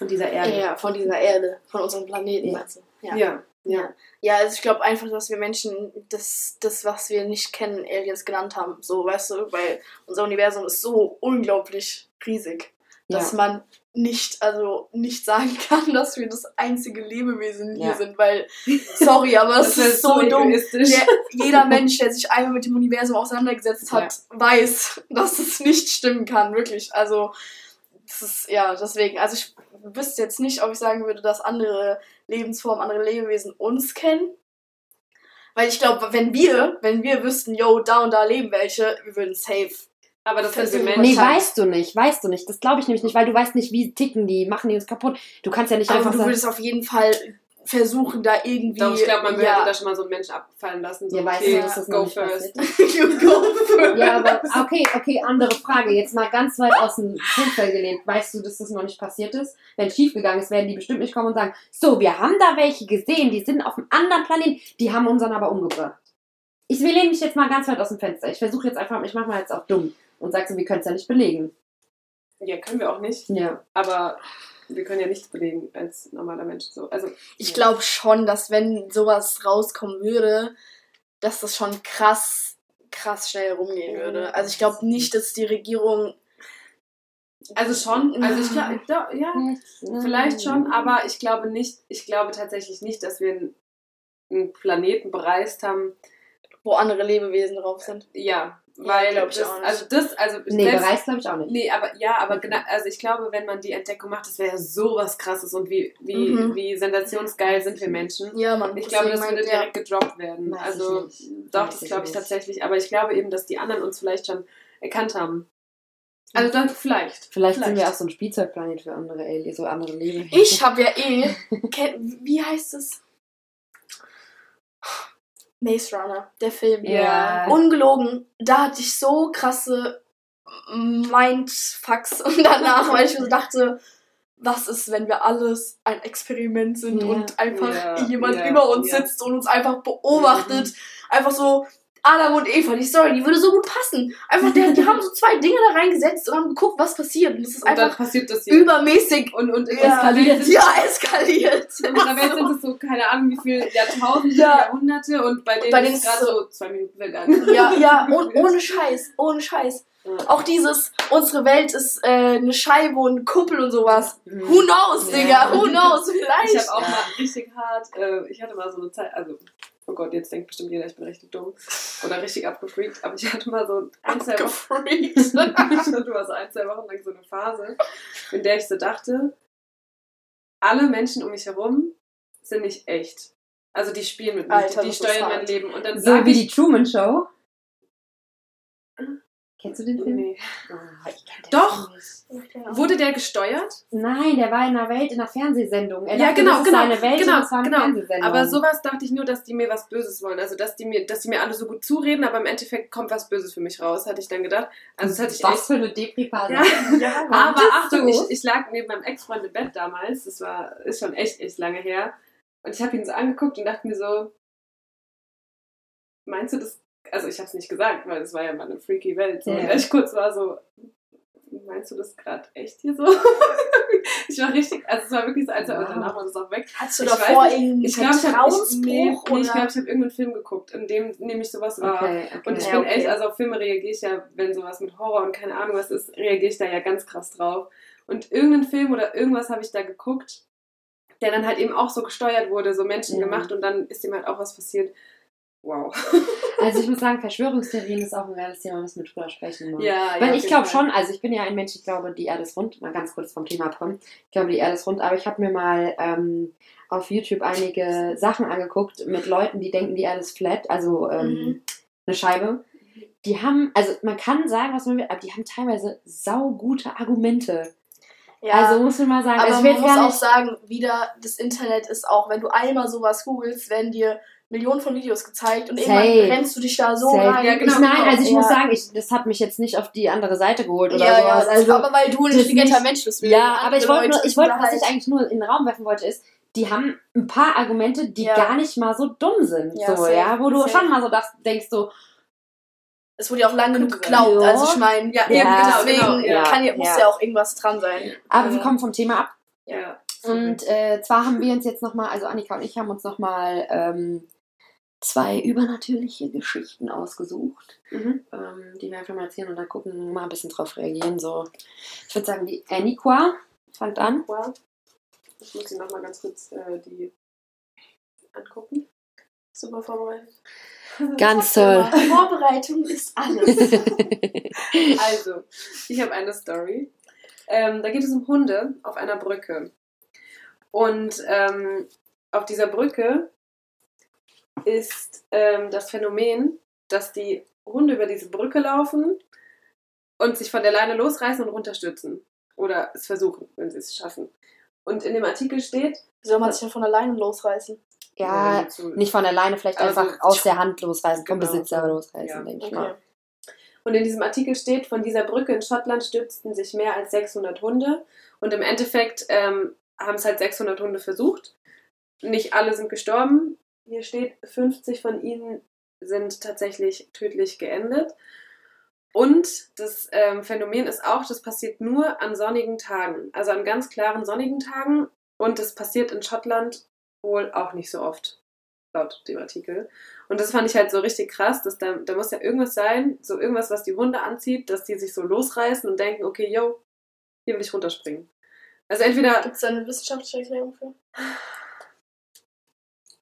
Von dieser Erde. Ja, von dieser Erde, von unserem Planeten, Ja. meinst du? Ja. ja. Ja. Ja, also ich glaube einfach, dass wir Menschen das, das, was wir nicht kennen, Aliens genannt haben. So, weißt du, weil unser Universum ist so unglaublich riesig, dass Ja. man nicht, also nicht sagen (laughs) kann, dass wir das einzige Lebewesen hier Ja. sind, weil, sorry, aber es ist so dumm. egoistisch. Der, jeder Mensch, der sich einmal mit dem Universum auseinandergesetzt hat, weiß, (laughs) dass es nicht stimmen kann, wirklich. Also, das ist, ja, deswegen, also ich wüsste jetzt nicht, ob ich sagen würde, dass andere Lebensformen, andere Lebewesen uns kennen. Weil ich glaube, wenn wir, wenn wir wüssten, yo, da und da leben welche, wir würden safe. aber das sind Menschen. Nee, weißt du nicht, weißt du nicht. Das glaube ich nämlich nicht, weil du weißt nicht, wie ticken die, machen die uns kaputt. Du kannst ja nicht Aber einfach du sagen, würdest auf jeden Fall versuchen, da irgendwie. Doch, ich glaube, man würde ja, da schon mal so einen Menschen abfallen lassen. So, ja, weißt okay, du, dass das noch go nicht first. passiert. (laughs) you go first. Ja, aber okay, okay, andere Frage. Jetzt mal ganz weit aus dem Fenster gelehnt. Weißt du, dass das noch nicht passiert ist? Wenn es schief gegangen ist, werden die bestimmt nicht kommen und sagen, so, wir haben da welche gesehen, die sind auf einem anderen Planeten, die haben unseren aber umgebracht. Ich will mich jetzt mal ganz weit aus dem Fenster. Ich versuche jetzt einfach, ich mache mal jetzt auch dumm und sag so, wir können es ja nicht belegen. Ja, können wir auch nicht. Ja. Aber wir können ja nichts belegen als normaler Mensch. So. Also, Ich glaube schon, dass wenn sowas rauskommen würde, dass das schon krass, krass schnell rumgehen Mhm. würde. Also ich glaube nicht, dass die Regierung. also schon. Also ich glaube, ja, Vielleicht schon, aber ich glaube nicht, ich glaube tatsächlich nicht, dass wir einen Planeten bereist haben. wo andere Lebewesen drauf sind. Ja, Ja, weil glaub ich das, auch nicht. also das, also Nee, selbst- bereist glaube ich auch nicht. Nee, aber ja, aber genau, also ich glaube, wenn man die Entdeckung macht, das wäre ja sowas krasses und wie, wie, Mhm. wie sensationsgeil sind wir Menschen. Ja, man. Ich glaube, das würde direkt gedroppt werden. Weiß also ich doch, Weiß das ich glaube ich nicht. tatsächlich. Aber ich glaube eben, dass die anderen uns vielleicht schon erkannt haben. Also dann vielleicht. Vielleicht, sind wir auch so ein Spielzeugplanet für andere Aliens, so andere Lebewesen. Ich habe ja eh. (laughs) Wie heißt es? Maze Runner, der Film. Ja. Ungelogen, da hatte ich so krasse Mindfucks (laughs) danach, weil ich mir so (laughs) dachte, was ist, wenn wir alles ein Experiment sind Ja. und einfach Ja, jemand ja, über uns sitzt und uns einfach beobachtet. Einfach so, Adam und Eva, die Story, die würde so gut passen. Einfach, die, die (laughs) haben so zwei Dinge da reingesetzt und haben geguckt, was passiert. Und es ist Und einfach passiert das hier. übermäßig und, und ja, eskaliert. Ja, eskaliert. In der Welt sind es so, keine Ahnung, wie viele Jahrtausende, Ja. Jahrhunderte und bei denen Bei denen ist gerade so- zwei Minuten vergangen. Ja, (laughs) ja, und ohne Scheiß, ohne Scheiß. Ja. Auch dieses, unsere Welt ist äh, eine Scheibe und eine Kuppel und sowas. Mhm. Who knows, Ja. Digga, who knows, (laughs) Ich vielleicht. habe auch mal richtig hart, äh, ich hatte mal so eine Zeit, also, oh Gott, jetzt denkt bestimmt jeder, ich bin richtig dumm oder richtig abgefreakt, aber ich hatte mal so ein, zwei Wochen, ich hatte mal so ein, zwei Wochen lang so eine Phase, in der ich so dachte, alle Menschen um mich herum sind nicht echt. Also die spielen mit mir, Alter, die steuern mein. Leben. Und dann So wie ich, die Truman Show. Kennst du den Film? nee. Ah, ich kenn den Doch. Film nicht. Wurde der gesteuert? Nein, der war in einer Welt, in einer Fernsehsendung. Er Ja, dachte, genau, das ist genau, seine Welt genau, und das war eine genau. Fernsehsendung. Aber sowas dachte ich nur, dass die mir was Böses wollen. Also dass die mir, dass die mir alle so gut zureden, aber im Endeffekt kommt was Böses für mich raus, hatte ich dann gedacht. Also das hatte ich Was echt. für eine Depri-Phase. Ja. Ja, (laughs) Aber Achtung, ich, ich lag neben meinem Ex-Freund im Bett damals. Das war, ist schon echt, echt lange her. Und ich habe ihn so angeguckt und dachte mir so, meinst du das? Also ich habe es nicht gesagt, weil es war ja mal eine freaky Welt. So. Ja. Und ich kurz war so, meinst du das gerade echt hier so? (laughs) ich war richtig, also es war wirklich so, als und Wow. danach war das auch weg. Hast du Ich davor weiß irgendeinen Ich glaube, ich habe ich, nee, nee, ich, glaub, ich hab irgendeinen Film geguckt, in dem nämlich sowas war. Okay, okay. Und ich Ja, bin okay. echt, also auf Filme reagiere ich ja, wenn sowas mit Horror und keine Ahnung was ist, reagiere ich da ja ganz krass drauf. Und irgendeinen Film oder irgendwas habe ich da geguckt, der dann halt eben auch so gesteuert wurde, so Menschen Mhm. gemacht und dann ist dem halt auch was passiert. Wow. (laughs) Also ich muss sagen, Verschwörungstheorien ist auch ein geiles Thema, müssen wir drüber sprechen. Ne? Ja, Weil ja, ich glaube schon, also ich bin ja ein Mensch, ich glaube, die Erde ist rund. Mal ganz kurz vom Thema abkommen. Ich glaube, die Erde ist rund, aber ich habe mir mal ähm, auf YouTube einige Sachen angeguckt mit Leuten, die denken, die Erde ist flat, also ähm, Mhm. eine Scheibe. Die haben, also man kann sagen, was man will, aber die haben teilweise saugute Argumente. Ja, Also muss man mal sagen, aber also ich man muss auch sagen, wieder, das Internet ist auch, wenn du einmal sowas googelst, werden dir Millionen von Videos gezeigt und Safe. irgendwann rennst du dich da so Safe. rein. Ja, genau, ich, nein, genau. also ich Ja. muss sagen, ich, das hat mich jetzt nicht auf die andere Seite geholt oder ja, ja, sowas. das- also, aber weil du ein das intelligenter Mensch bist. Ja, aber ich wollte, nur, ich wollte, was ich eigentlich nur in den Raum werfen wollte, ist, die haben ein paar Argumente, die Ja. gar nicht mal so dumm sind. Ja, so, safe, ja, wo du safe. schon mal so dacht, denkst so, Es wurde ja auch lange genug geglaubt. Ja. Also ich meine, Ja, Ja, eben, genau, deswegen genau. Ja. kann, ja- muss Ja. ja auch irgendwas dran sein. aber Ja. wir kommen vom Thema ab. ja. Und äh, zwar haben wir uns jetzt nochmal, also Annika und ich haben uns nochmal ähm, zwei übernatürliche Geschichten ausgesucht, Mhm. ähm, die wir einfach mal erzählen und dann gucken, mal ein bisschen drauf reagieren. So, ich würde sagen, die Anniqua fängt an. Ich muss sie nochmal ganz kurz äh, die angucken. Super vorbereitet. (laughs) Ganz toll. Vorbereitung ist alles. (laughs) Also, ich habe eine Story. Ähm, da geht es um Hunde auf einer Brücke. Und ähm, auf dieser Brücke ist ähm, das Phänomen, dass die Hunde über diese Brücke laufen und sich von der Leine losreißen und runterstürzen. Oder es versuchen, wenn sie es schaffen. Und in dem Artikel steht, soll man sich denn von alleine losreißen? Ja, so- nicht von alleine, vielleicht Aber so- einfach aus der Hand losreißen, vom Genau. Besitzer losreißen, Ja. denke ich Okay. mal. Und in diesem Artikel steht, von dieser Brücke in Schottland stürzten sich mehr als 600 Hunde. Und im Endeffekt ähm, haben es halt 600 Hunde versucht. Nicht alle sind gestorben. Hier steht, 50 von ihnen sind tatsächlich tödlich geendet. Und das ähm, Phänomen ist auch, das passiert nur an sonnigen Tagen. Also an ganz klaren sonnigen Tagen. Und das passiert in Schottland wohl auch nicht so oft, laut dem Artikel. Und das fand ich halt so richtig krass, dass da, da muss ja irgendwas sein, so irgendwas, was die Hunde anzieht, dass die sich so losreißen und denken, okay, yo, hier will ich runterspringen. Also entweder Gibt es da eine wissenschaftliche Erklärung für?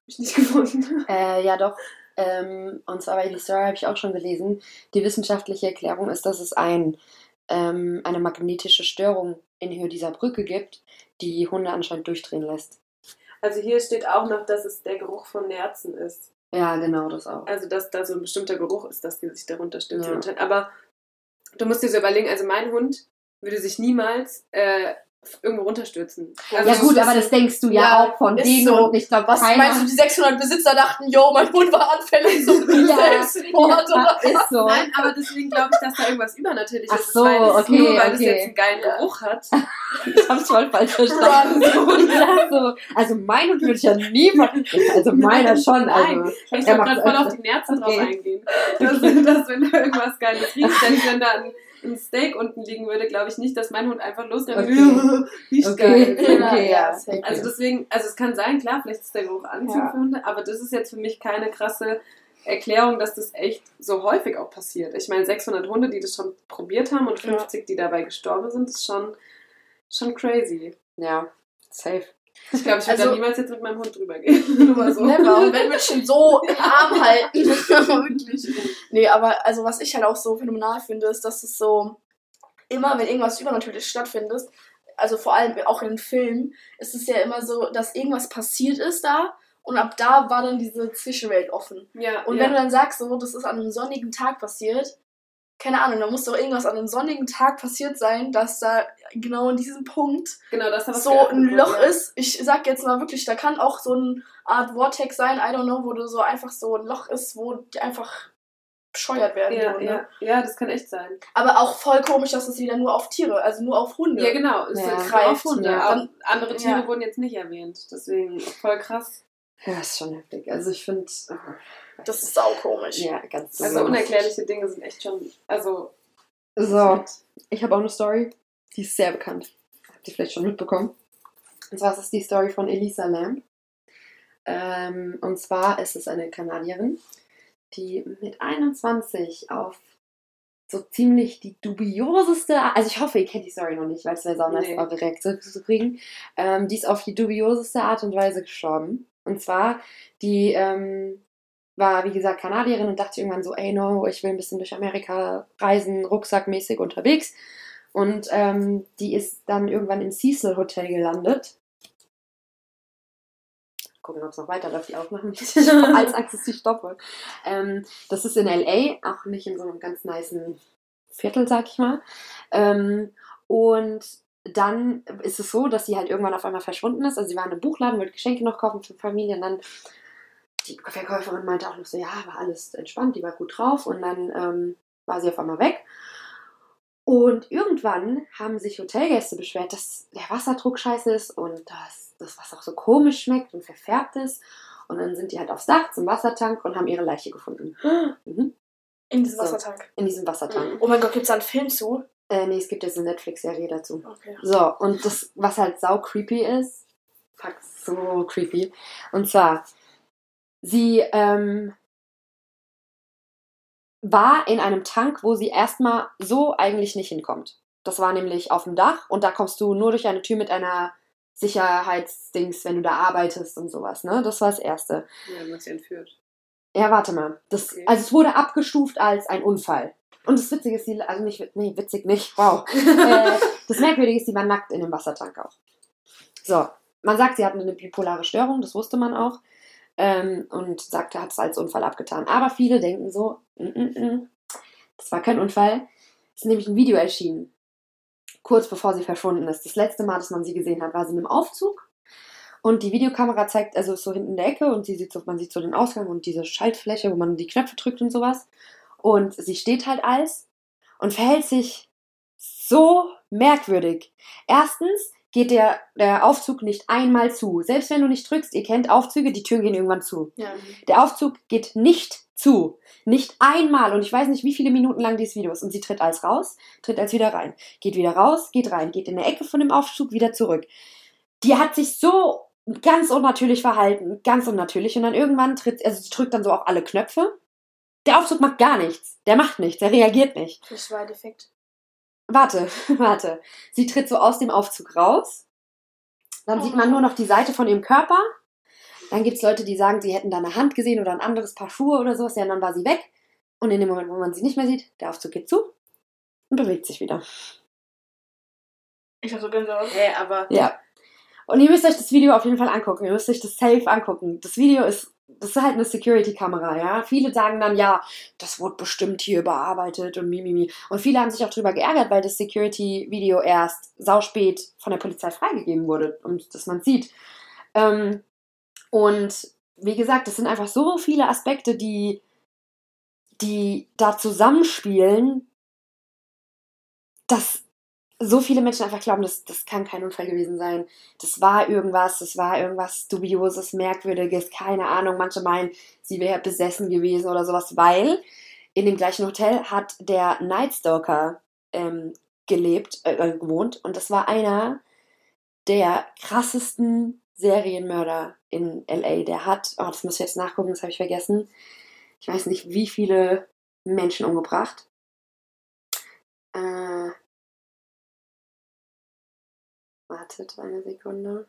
Ich nicht (laughs) gefunden. Äh, ja, doch. Ähm, und zwar bei die Story habe ich auch schon gelesen. Die wissenschaftliche Erklärung ist, dass es ein, ähm, eine magnetische Störung in Höhe dieser Brücke gibt, die Hunde anscheinend durchdrehen lässt. Also hier steht auch noch, dass es der Geruch von Nerzen ist. Ja, genau, das auch. Also dass da so ein bestimmter Geruch ist, dass die sich da runterstürzen. Ja. Aber du musst dir so überlegen, also mein Hund würde sich niemals äh, irgendwo runterstürzen. Also ja gut, das aber ist- das denkst du ja, Ja, auch von ist denen so. und ich glaube, Was keiner... meinst du, die 600 Besitzer dachten, yo, mein Hund war anfällig zum (laughs) Ja, Selbstmord ja, oder ist so. Nein, aber deswegen glaube ich, dass da irgendwas Übernatürliches Ach ist. so, weil es okay, nur weil es okay. jetzt einen geilen Geruch hat. (laughs) Ich hab's voll falsch verstanden. Und das so, also mein Hund würde ich ja nie machen. Also meiner schon. Nein, Also, Ich wollte gerade voll auf die Nerzen Okay. drauf eingehen. (laughs) Dass, dass wenn da irgendwas Geiles riecht, denn wenn da ein, ein Steak unten liegen würde, glaube ich nicht, dass mein Hund einfach losrennt Okay. (laughs) riecht Okay. geil. (laughs) Okay, ja. Also deswegen, also es kann sein, klar, vielleicht ist der Geruch anziehend Ja. für Hunde, aber das ist jetzt für mich keine krasse Erklärung, dass das echt so häufig auch passiert. Ich meine, 600 Hunde, die das schon probiert haben und Ja. 50, die dabei gestorben sind, ist schon, schon crazy. ja, safe. Ich glaube, ich würde Also- da niemals jetzt mit meinem Hund drüber gehen. (laughs) Nur mal so. Never. Und wenn wir schon so im Arm halten. Wirklich. Nee, aber also was ich halt auch so phänomenal finde, ist, dass es so immer, wenn irgendwas übernatürlich stattfindet, also vor allem auch in Filmen, ist es ja immer so, dass irgendwas passiert ist da Und ab da war dann diese Zwischenwelt offen. Ja, Und ja. wenn du dann sagst, so, das ist an einem sonnigen Tag passiert, keine Ahnung, da muss doch irgendwas an einem sonnigen Tag passiert sein, dass da genau in diesem Punkt genau, das so ein Loch ja. ist. Ich sag jetzt mal wirklich, da kann auch so eine Art Vortex sein, I don't know, wo du so einfach so ein Loch ist, wo die einfach bescheuert werden. Ja, Hunde. ja, ja, das kann echt sein. Aber auch voll komisch, dass es wieder nur auf Tiere, also nur auf Hunde. Ja, genau. Es Ja. ist Greift, auf Hunde. ja. Andere Tiere Ja. wurden jetzt nicht erwähnt. Deswegen voll krass. Ja, ist schon heftig. Also ich finde. Das ist sau komisch. Ja, ganz Also besonders. unerklärliche Dinge sind echt schon. Also. So, ich habe auch eine Story, die ist sehr bekannt. Habt ihr vielleicht schon mitbekommen. Und zwar ist es die Story von Elisa Lamb. Ähm, und zwar ist es eine Kanadierin, die mit 21 auf so ziemlich die dubioseste, also ich hoffe, ihr kennt die Story noch nicht, weil es wäre sau nice, Nee. eure Reaktion zu kriegen. Ähm, die ist auf die dubioseste Art und Weise gestorben. Und zwar, die ähm, war, wie gesagt, Kanadierin und dachte irgendwann so, ey, no, ich will ein bisschen durch Amerika reisen, rucksackmäßig unterwegs. Und ähm, die ist dann irgendwann im Cecil Hotel gelandet. Gucken, ob es noch weiterläuft, die Aufnahme. (laughs) Als Angst, ich stoppe. Ähm, das ist in L.A., auch nicht in so einem ganz nicen Viertel, sag ich mal. Ähm, und dann ist es so, dass sie halt irgendwann auf einmal verschwunden ist. Also sie war in einem Buchladen, wollte Geschenke noch kaufen für Familie und dann die Verkäuferin meinte auch noch so, ja, war alles entspannt, die war gut drauf und dann ähm, war sie auf einmal weg. Und irgendwann haben sich Hotelgäste beschwert, dass der Wasserdruck scheiße ist und dass das Wasser auch so komisch schmeckt und verfärbt ist. Und dann sind die halt aufs Dach zum Wassertank und haben ihre Leiche gefunden. Mhm. In diesem So. Wassertank. In diesem Wassertank. Oh mein Gott, gibt's da einen Film zu? Äh, nee, es gibt jetzt eine Netflix-Serie dazu. Okay. So, und das, was halt sau creepy ist, fuck, so creepy. Und zwar, sie ähm, war in einem Tank, wo sie erstmal so eigentlich nicht hinkommt. Das war nämlich auf dem Dach und da kommst du nur durch eine Tür mit einer Sicherheitsdings, wenn du da arbeitest und sowas, ne? Das war das Erste. Ja, man sie entführt. Ja, warte mal. Das, Okay. Also es wurde abgestuft als ein Unfall. Und das Witzige ist, sie, also nicht, nee, witzig nicht, wow. (laughs) äh, das Merkwürdige ist, sie war nackt in dem Wassertank auch. So, man sagt, sie hatte eine bipolare Störung, das wusste man auch. Ähm, und sagte, hat es als Unfall abgetan. Aber viele denken so, mm, mm, mm, das war kein Unfall. Es ist nämlich ein Video erschienen. Kurz bevor sie verschwunden ist. Das letzte Mal, dass man sie gesehen hat, war sie in einem Aufzug. Und die Videokamera zeigt, also ist so hinten in der Ecke und sie sieht so, man sieht so den Ausgang und diese Schaltfläche, wo man die Knöpfe drückt und sowas. Und sie steht halt als und verhält sich so merkwürdig. Erstens geht der, der Aufzug nicht einmal zu. Selbst wenn du nicht drückst, ihr kennt Aufzüge, die Türen gehen irgendwann zu. Ja. Der Aufzug geht nicht zu. Nicht einmal. Und ich weiß nicht, wie viele Minuten lang dieses Video ist. Und sie tritt als raus, tritt als wieder rein. Geht wieder raus, geht rein, geht in der Ecke von dem Aufzug wieder zurück. Die hat sich so ganz unnatürlich verhalten. Ganz unnatürlich. Und dann irgendwann tritt, also sie drückt dann so auf alle Knöpfe. Der Aufzug macht gar nichts. Der macht nichts. Der reagiert nicht. Das war defekt. Warte, (laughs) warte. Sie tritt so aus dem Aufzug raus. Dann sieht man nur noch die Seite von ihrem Körper. Dann gibt es Leute, die sagen, sie hätten da eine Hand gesehen oder ein anderes Paar Schuhe oder sowas. Ja, und dann war sie weg. Und in dem Moment, wo man sie nicht mehr sieht, der Aufzug geht zu und bewegt sich wieder. Ich hab so Gänsehaut. Hä, aber. Ja. Und ihr müsst euch das Video auf jeden Fall angucken. Ihr müsst euch das safe angucken. Das Video ist, das ist halt eine Security-Kamera, ja. Viele sagen dann, ja, das wurde bestimmt hier überarbeitet und mimimi. Und viele haben sich auch drüber geärgert, weil das Security-Video erst sauspät von der Polizei freigegeben wurde und dass man sieht. Ähm, und wie gesagt, es sind einfach so viele Aspekte, die, die da zusammenspielen, dass so viele Menschen einfach glauben, das, das kann kein Unfall gewesen sein. Das war irgendwas, das war irgendwas Dubioses, Merkwürdiges, keine Ahnung. Manche meinen, sie wäre besessen gewesen oder sowas, weil in dem gleichen Hotel hat der Night Stalker ähm, gelebt, äh, äh, gewohnt. Und das war einer der krassesten Serienmörder in LA. Der hat, oh, das muss ich jetzt nachgucken, das habe ich vergessen. Ich weiß nicht, wie viele Menschen umgebracht. Äh, wartet eine Sekunde.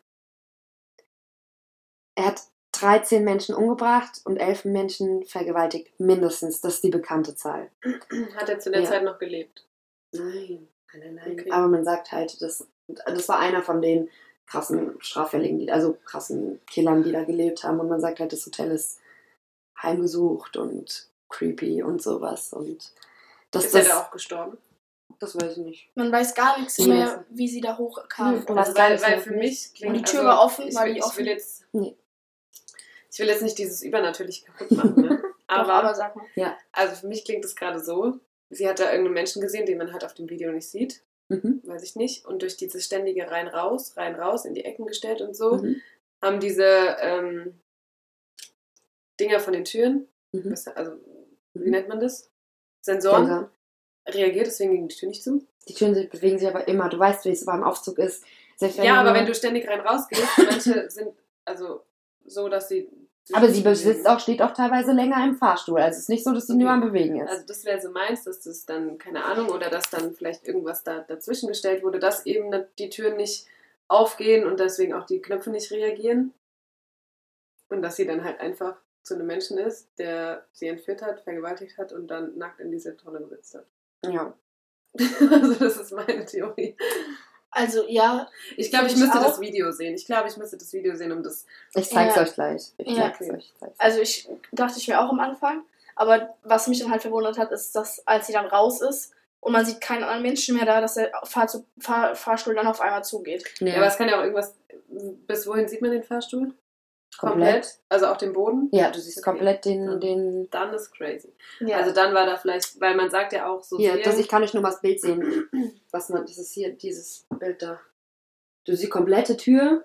Er hat 13 Menschen umgebracht und 11 Menschen vergewaltigt. Mindestens. Das ist die bekannte Zahl. Hat er zu der Ja. Zeit noch gelebt? Nein, nein, nein. Okay. Aber man sagt halt, das, das war einer von den krassen Straffälligen, die, also krassen Killern, die da gelebt haben. Und man sagt halt, das Hotel ist heimgesucht und creepy und sowas. Und das, ist das, er da auch gestorben? Das weiß ich nicht. Man weiß gar nichts Nee, mehr, wie sie da hochkam. Nee, oder das so. gar weil, weil für mich klingt Und die Tür also, war offen, ich war will, die ich offen? will jetzt Nee. ich will jetzt nicht dieses übernatürlich kaputt (laughs) machen, ne? Doch, aber, aber sag mal. also für mich klingt es gerade so, sie hat da irgendeinen Menschen gesehen, den man halt auf dem Video nicht sieht, Mhm. weiß ich nicht, und durch dieses ständige rein raus, rein raus in die Ecken gestellt und so, Mhm. haben diese ähm, Dinger von den Türen, Mhm. was, also wie Mhm. nennt man das? Sensoren Sensor. Reagiert, deswegen ging die Tür nicht zu. Die Türen bewegen sich aber immer. Du weißt, wie es beim Aufzug ist. Ja, aber wenn du ständig rein raus gehst, manche (laughs) sind also so, dass sie. Aber sie besitzt auch, steht auch teilweise länger im Fahrstuhl. Also es ist nicht so, dass sie Okay. nur am Bewegen ist. Also das wäre so meins, dass das dann, keine Ahnung, oder dass dann vielleicht irgendwas da dazwischen gestellt wurde, dass eben die Türen nicht aufgehen und deswegen auch die Knöpfe nicht reagieren. Und dass sie dann halt einfach zu einem Menschen ist, der sie entführt hat, vergewaltigt hat und dann nackt in diese Tonne gesetzt hat. Ja. (laughs) also das ist meine Theorie. Also ja, Ich glaube, ich ich müsste auch. das Video sehen. Ich glaube, ich müsste das Video sehen, um das. Ich zeig's Ja. euch gleich. Ich Ja. zeig's euch gleich. also ich dachte ich mir auch am Anfang. Aber was mich dann halt verwundert hat, ist, dass als sie dann raus ist und man sieht keinen anderen Menschen mehr da, dass der Fahrzug, Fahr, Fahrstuhl dann auf einmal zugeht. Nee, Ja, aber es kann ja auch irgendwas. Bis wohin sieht man den Fahrstuhl? Komplett. Also auf dem Boden? Ja, du siehst Okay. komplett den, Ja. den. Dann ist crazy. Ja. Also dann war da vielleicht, weil man sagt ja auch so. Hier, Serien- das, ich kann euch nur mal das Bild sehen. (clears throat) Was man, dieses hier, dieses Bild da. Du siehst komplette Tür.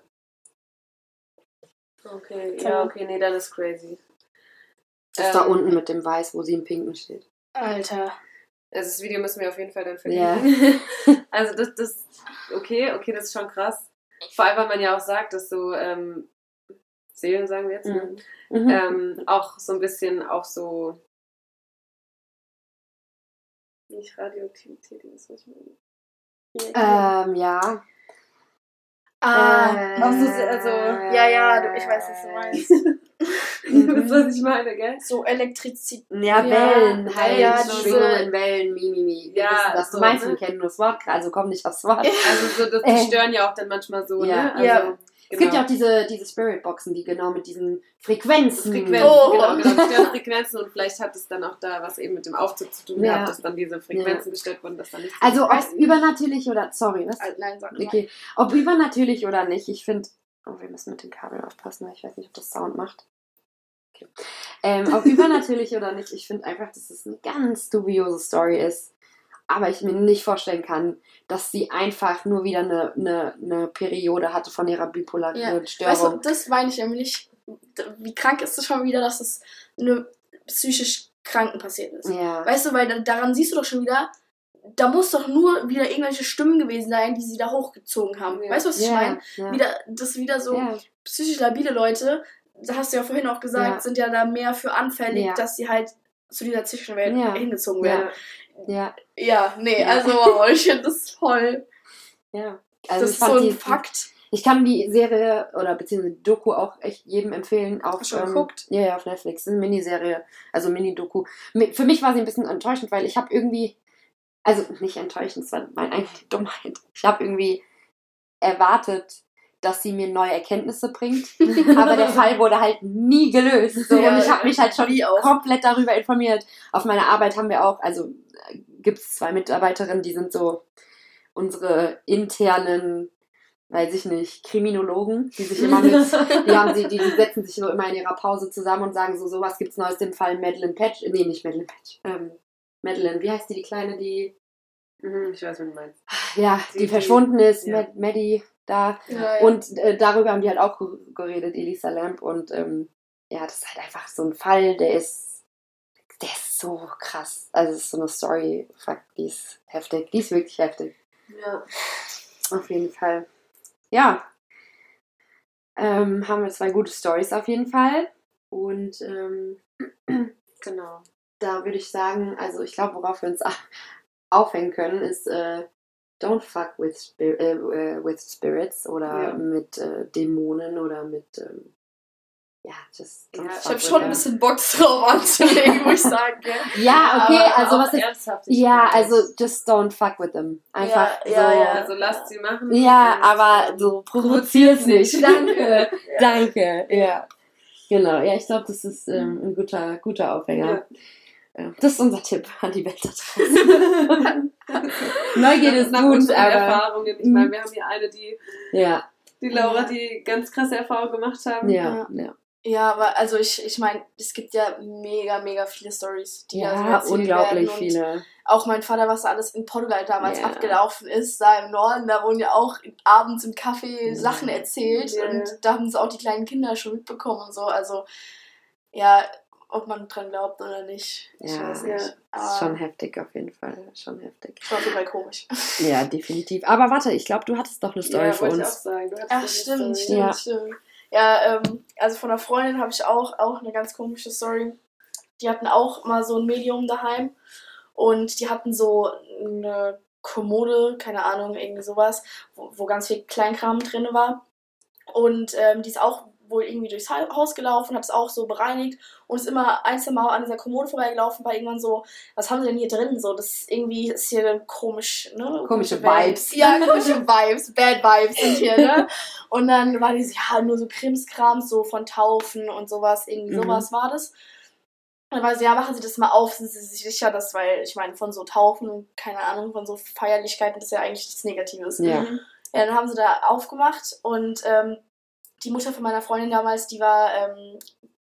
Okay, ja, okay, nee, dann ist crazy. Das Ähm, da unten mit dem Weiß, wo sie im Pinken steht. Alter. Also das Video müssen wir auf jeden Fall dann Ja. verlinken. (laughs) also das, das, okay, okay, das ist schon krass. Vor allem, weil man ja auch sagt, dass so ähm, Seelen, sagen wir jetzt, ne? Mhm. ähm, auch so ein bisschen auch so nicht Radioaktivität, das was ich meine. ähm, ja. Ah, Äh, auch so, also, ja, ja, du, ich weiß, was du meinst. (laughs) (laughs) Du weißt, was ich meine, gell? So Elektrizität. Ja, Ja, Wellen halt. ja, Schwingungen, Wellen, Mimimi. Wir Ja, wissen, was so, du meinst. ne? Wir kennen nur das Wort, also komm nicht aufs Wort. Also so, das, die Äh. stören ja auch dann manchmal so, Ja, ne? Also, ja. Genau. Es gibt ja auch diese, diese Spirit-Boxen, die genau mit diesen Frequenzen. Frequenzen, Oh. genau, genau, die stören Frequenzen und vielleicht hat es dann auch da was eben mit dem Aufzug zu tun Ja. gehabt, dass dann diese Frequenzen gestellt wurden, dass dann nicht Also ob übernatürlich oder, sorry, was? Ah, Nein, sag. Okay, ob übernatürlich oder nicht, ich finde, oh, wir müssen mit den Kabeln aufpassen, weil ich weiß nicht, ob das Sound macht. Okay. Ähm, ob (laughs) übernatürlich oder nicht, ich finde einfach, dass es eine ganz dubiose Story ist. Aber ich mir nicht vorstellen kann, dass sie einfach nur wieder eine, eine, eine Periode hatte von ihrer bipolaren Ja. Störung. Weißt du, das meine ich nämlich. Wie krank ist es schon wieder, dass es nur psychisch Kranken passiert ist? ja. Weißt du, weil da- daran siehst du doch schon wieder, da muss doch nur wieder irgendwelche Stimmen gewesen sein, die sie da hochgezogen haben. Ja. Weißt du, was ich ja, meine? ja. Wieder, das wieder so psychisch labile Leute, da hast du ja vorhin auch gesagt, sind ja da mehr für anfällig, dass sie halt zu dieser Zwischenwelt hingezogen werden. Ja, Ja, nee, Ja. also wow, ich finde das voll. ja. das Also ich ist so ein die, Fakt. Ich kann die Serie oder beziehungsweise Doku auch echt jedem empfehlen. Auch, Hast du schon ähm, geguckt? Ja, ja, auf Netflix. Das eine Miniserie, also Mini-Doku. Mi- Für mich war sie ein bisschen enttäuschend, weil ich habe irgendwie, also nicht enttäuschend, es war meine eigene Dummheit. Ich habe irgendwie erwartet, dass sie mir neue Erkenntnisse bringt. (laughs) Aber der Fall wurde halt nie gelöst. So, Ja, und ich habe mich halt schon komplett darüber informiert. Auf meiner Arbeit haben wir auch, also gibt es zwei Mitarbeiterinnen, die sind so unsere internen, weiß ich nicht, Kriminologen, die sich immer mit, die haben sie, die, setzen sich so immer in ihrer Pause zusammen und sagen so, sowas gibt's Neues im Fall Madeline Patch, nee, nicht Madeline Patch, ähm, Madeline, wie heißt die, die Kleine, die, Mhm, ich weiß, was du meinst. ja, Die- die, die- verschwunden ist, ja. Mad- Maddie, da, Ja, ja. und äh, darüber haben die halt auch ge- geredet, Elisa Lamp. Und ähm, ja, das ist halt einfach so ein Fall, der ist, der ist so krass. Also es ist so eine Story, fuck, die ist heftig. Die ist wirklich heftig. Ja. Auf jeden Fall. Ja. Ähm, haben wir zwei gute Stories auf jeden Fall. Und ähm, (clears throat) Genau. da würde ich sagen, also ich glaube, worauf wir uns aufhängen können, ist äh, Don't fuck with, spir äh, äh, with spirits oder Ja. mit äh, Dämonen oder mit ähm, ja, just Ja, ich Ich habe schon ein bisschen Bock drauf anzulegen, muss ich (laughs) sagen. Gell? Ja, okay, Aber also was ist. ernsthaft, Ja, ich also just don't fuck with them. Einfach Ja, ja, so. ja. Also lasst sie machen. Ja, aber so provozier's nicht. Danke, (laughs) Ja. danke. Ja, genau. Ja, ich glaube, das ist ähm, ein guter, guter Aufhänger. Ja. Das ist unser Tipp an die Welt da draußen. (laughs) Neugierde ist Nach gut, unseren aber Erfahrungen. Ich meine, wir haben hier eine, die, ja, die Laura, die ganz krasse Erfahrungen gemacht haben. ja, ja. Ja, aber also ich, ich meine, es gibt ja mega, mega viele Stories, die Ja, erzählt unglaublich werden. Und viele. Auch mein Vater, was da alles in Portugal damals Ja. abgelaufen ist, da im Norden, da wurden ja auch abends im Café Ja. Sachen erzählt Ja. und da haben sie auch die kleinen Kinder schon mitbekommen und so. Also, ja, ob man dran glaubt oder nicht, ich Ja. weiß Ja. nicht. Ist Aber schon heftig auf jeden Fall. Schon heftig. schon auf jeden Fall komisch. Ja, definitiv. Aber warte, ich glaube, du hattest doch eine Story Ja, für wollte ich auch uns. sagen. Du Ach, eine stimmt, Story. stimmt, Ja. stimmt. Ja, ähm, also von einer Freundin habe ich auch, auch eine ganz komische Story. Die hatten auch mal so ein Medium daheim und die hatten so eine Kommode, keine Ahnung, irgendwie sowas, wo, wo ganz viel Kleinkram drin war. Und ähm, die ist auch wohl irgendwie durchs Ha- Haus gelaufen, hat es auch so bereinigt und ist immer ein, zwei Mal an dieser Kommode vorbeigelaufen, war irgendwann so, was haben sie denn hier drin? So, das ist irgendwie ist hier komisch, ne? Komische. Vibes. Ja, (laughs) komische Vibes, Bad Vibes sind hier, ne? (laughs) Und dann war die so, ja, nur so Krimskrams, so von Taufen und sowas, irgendwie Mhm. sowas war das. Und dann war sie, ja, machen Sie das mal auf, sind Sie sich sicher, dass, weil ich meine, von so Taufen, keine Ahnung, von so Feierlichkeiten, das ist ja eigentlich nichts Negatives. Ja. Mhm. Ja, dann haben sie da aufgemacht und ähm, die Mutter von meiner Freundin damals, die war ähm,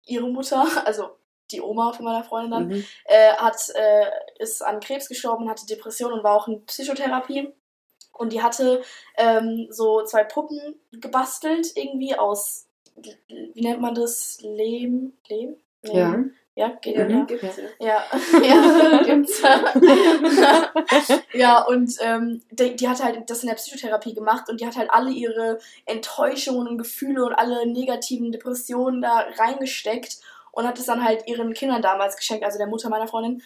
ihre Mutter, (laughs) also die Oma von meiner Freundin dann, Mhm. äh, hat, äh, ist an Krebs gestorben, hatte Depression und war auch in Psychotherapie. Und die hatte ähm, so zwei Puppen gebastelt, irgendwie aus, wie nennt man das? Lehm? Lehm? Nee. Ja. Ja, geht, Ja, ja. gibt's ja. Ja, (laughs) ja, (laughs) gibt's. (laughs) ja, und ähm, die, die hat halt das in der Psychotherapie gemacht und die hat halt alle ihre Enttäuschungen und Gefühle und alle negativen Depressionen da reingesteckt und hat es dann halt ihren Kindern damals geschenkt, also der Mutter meiner Freundin.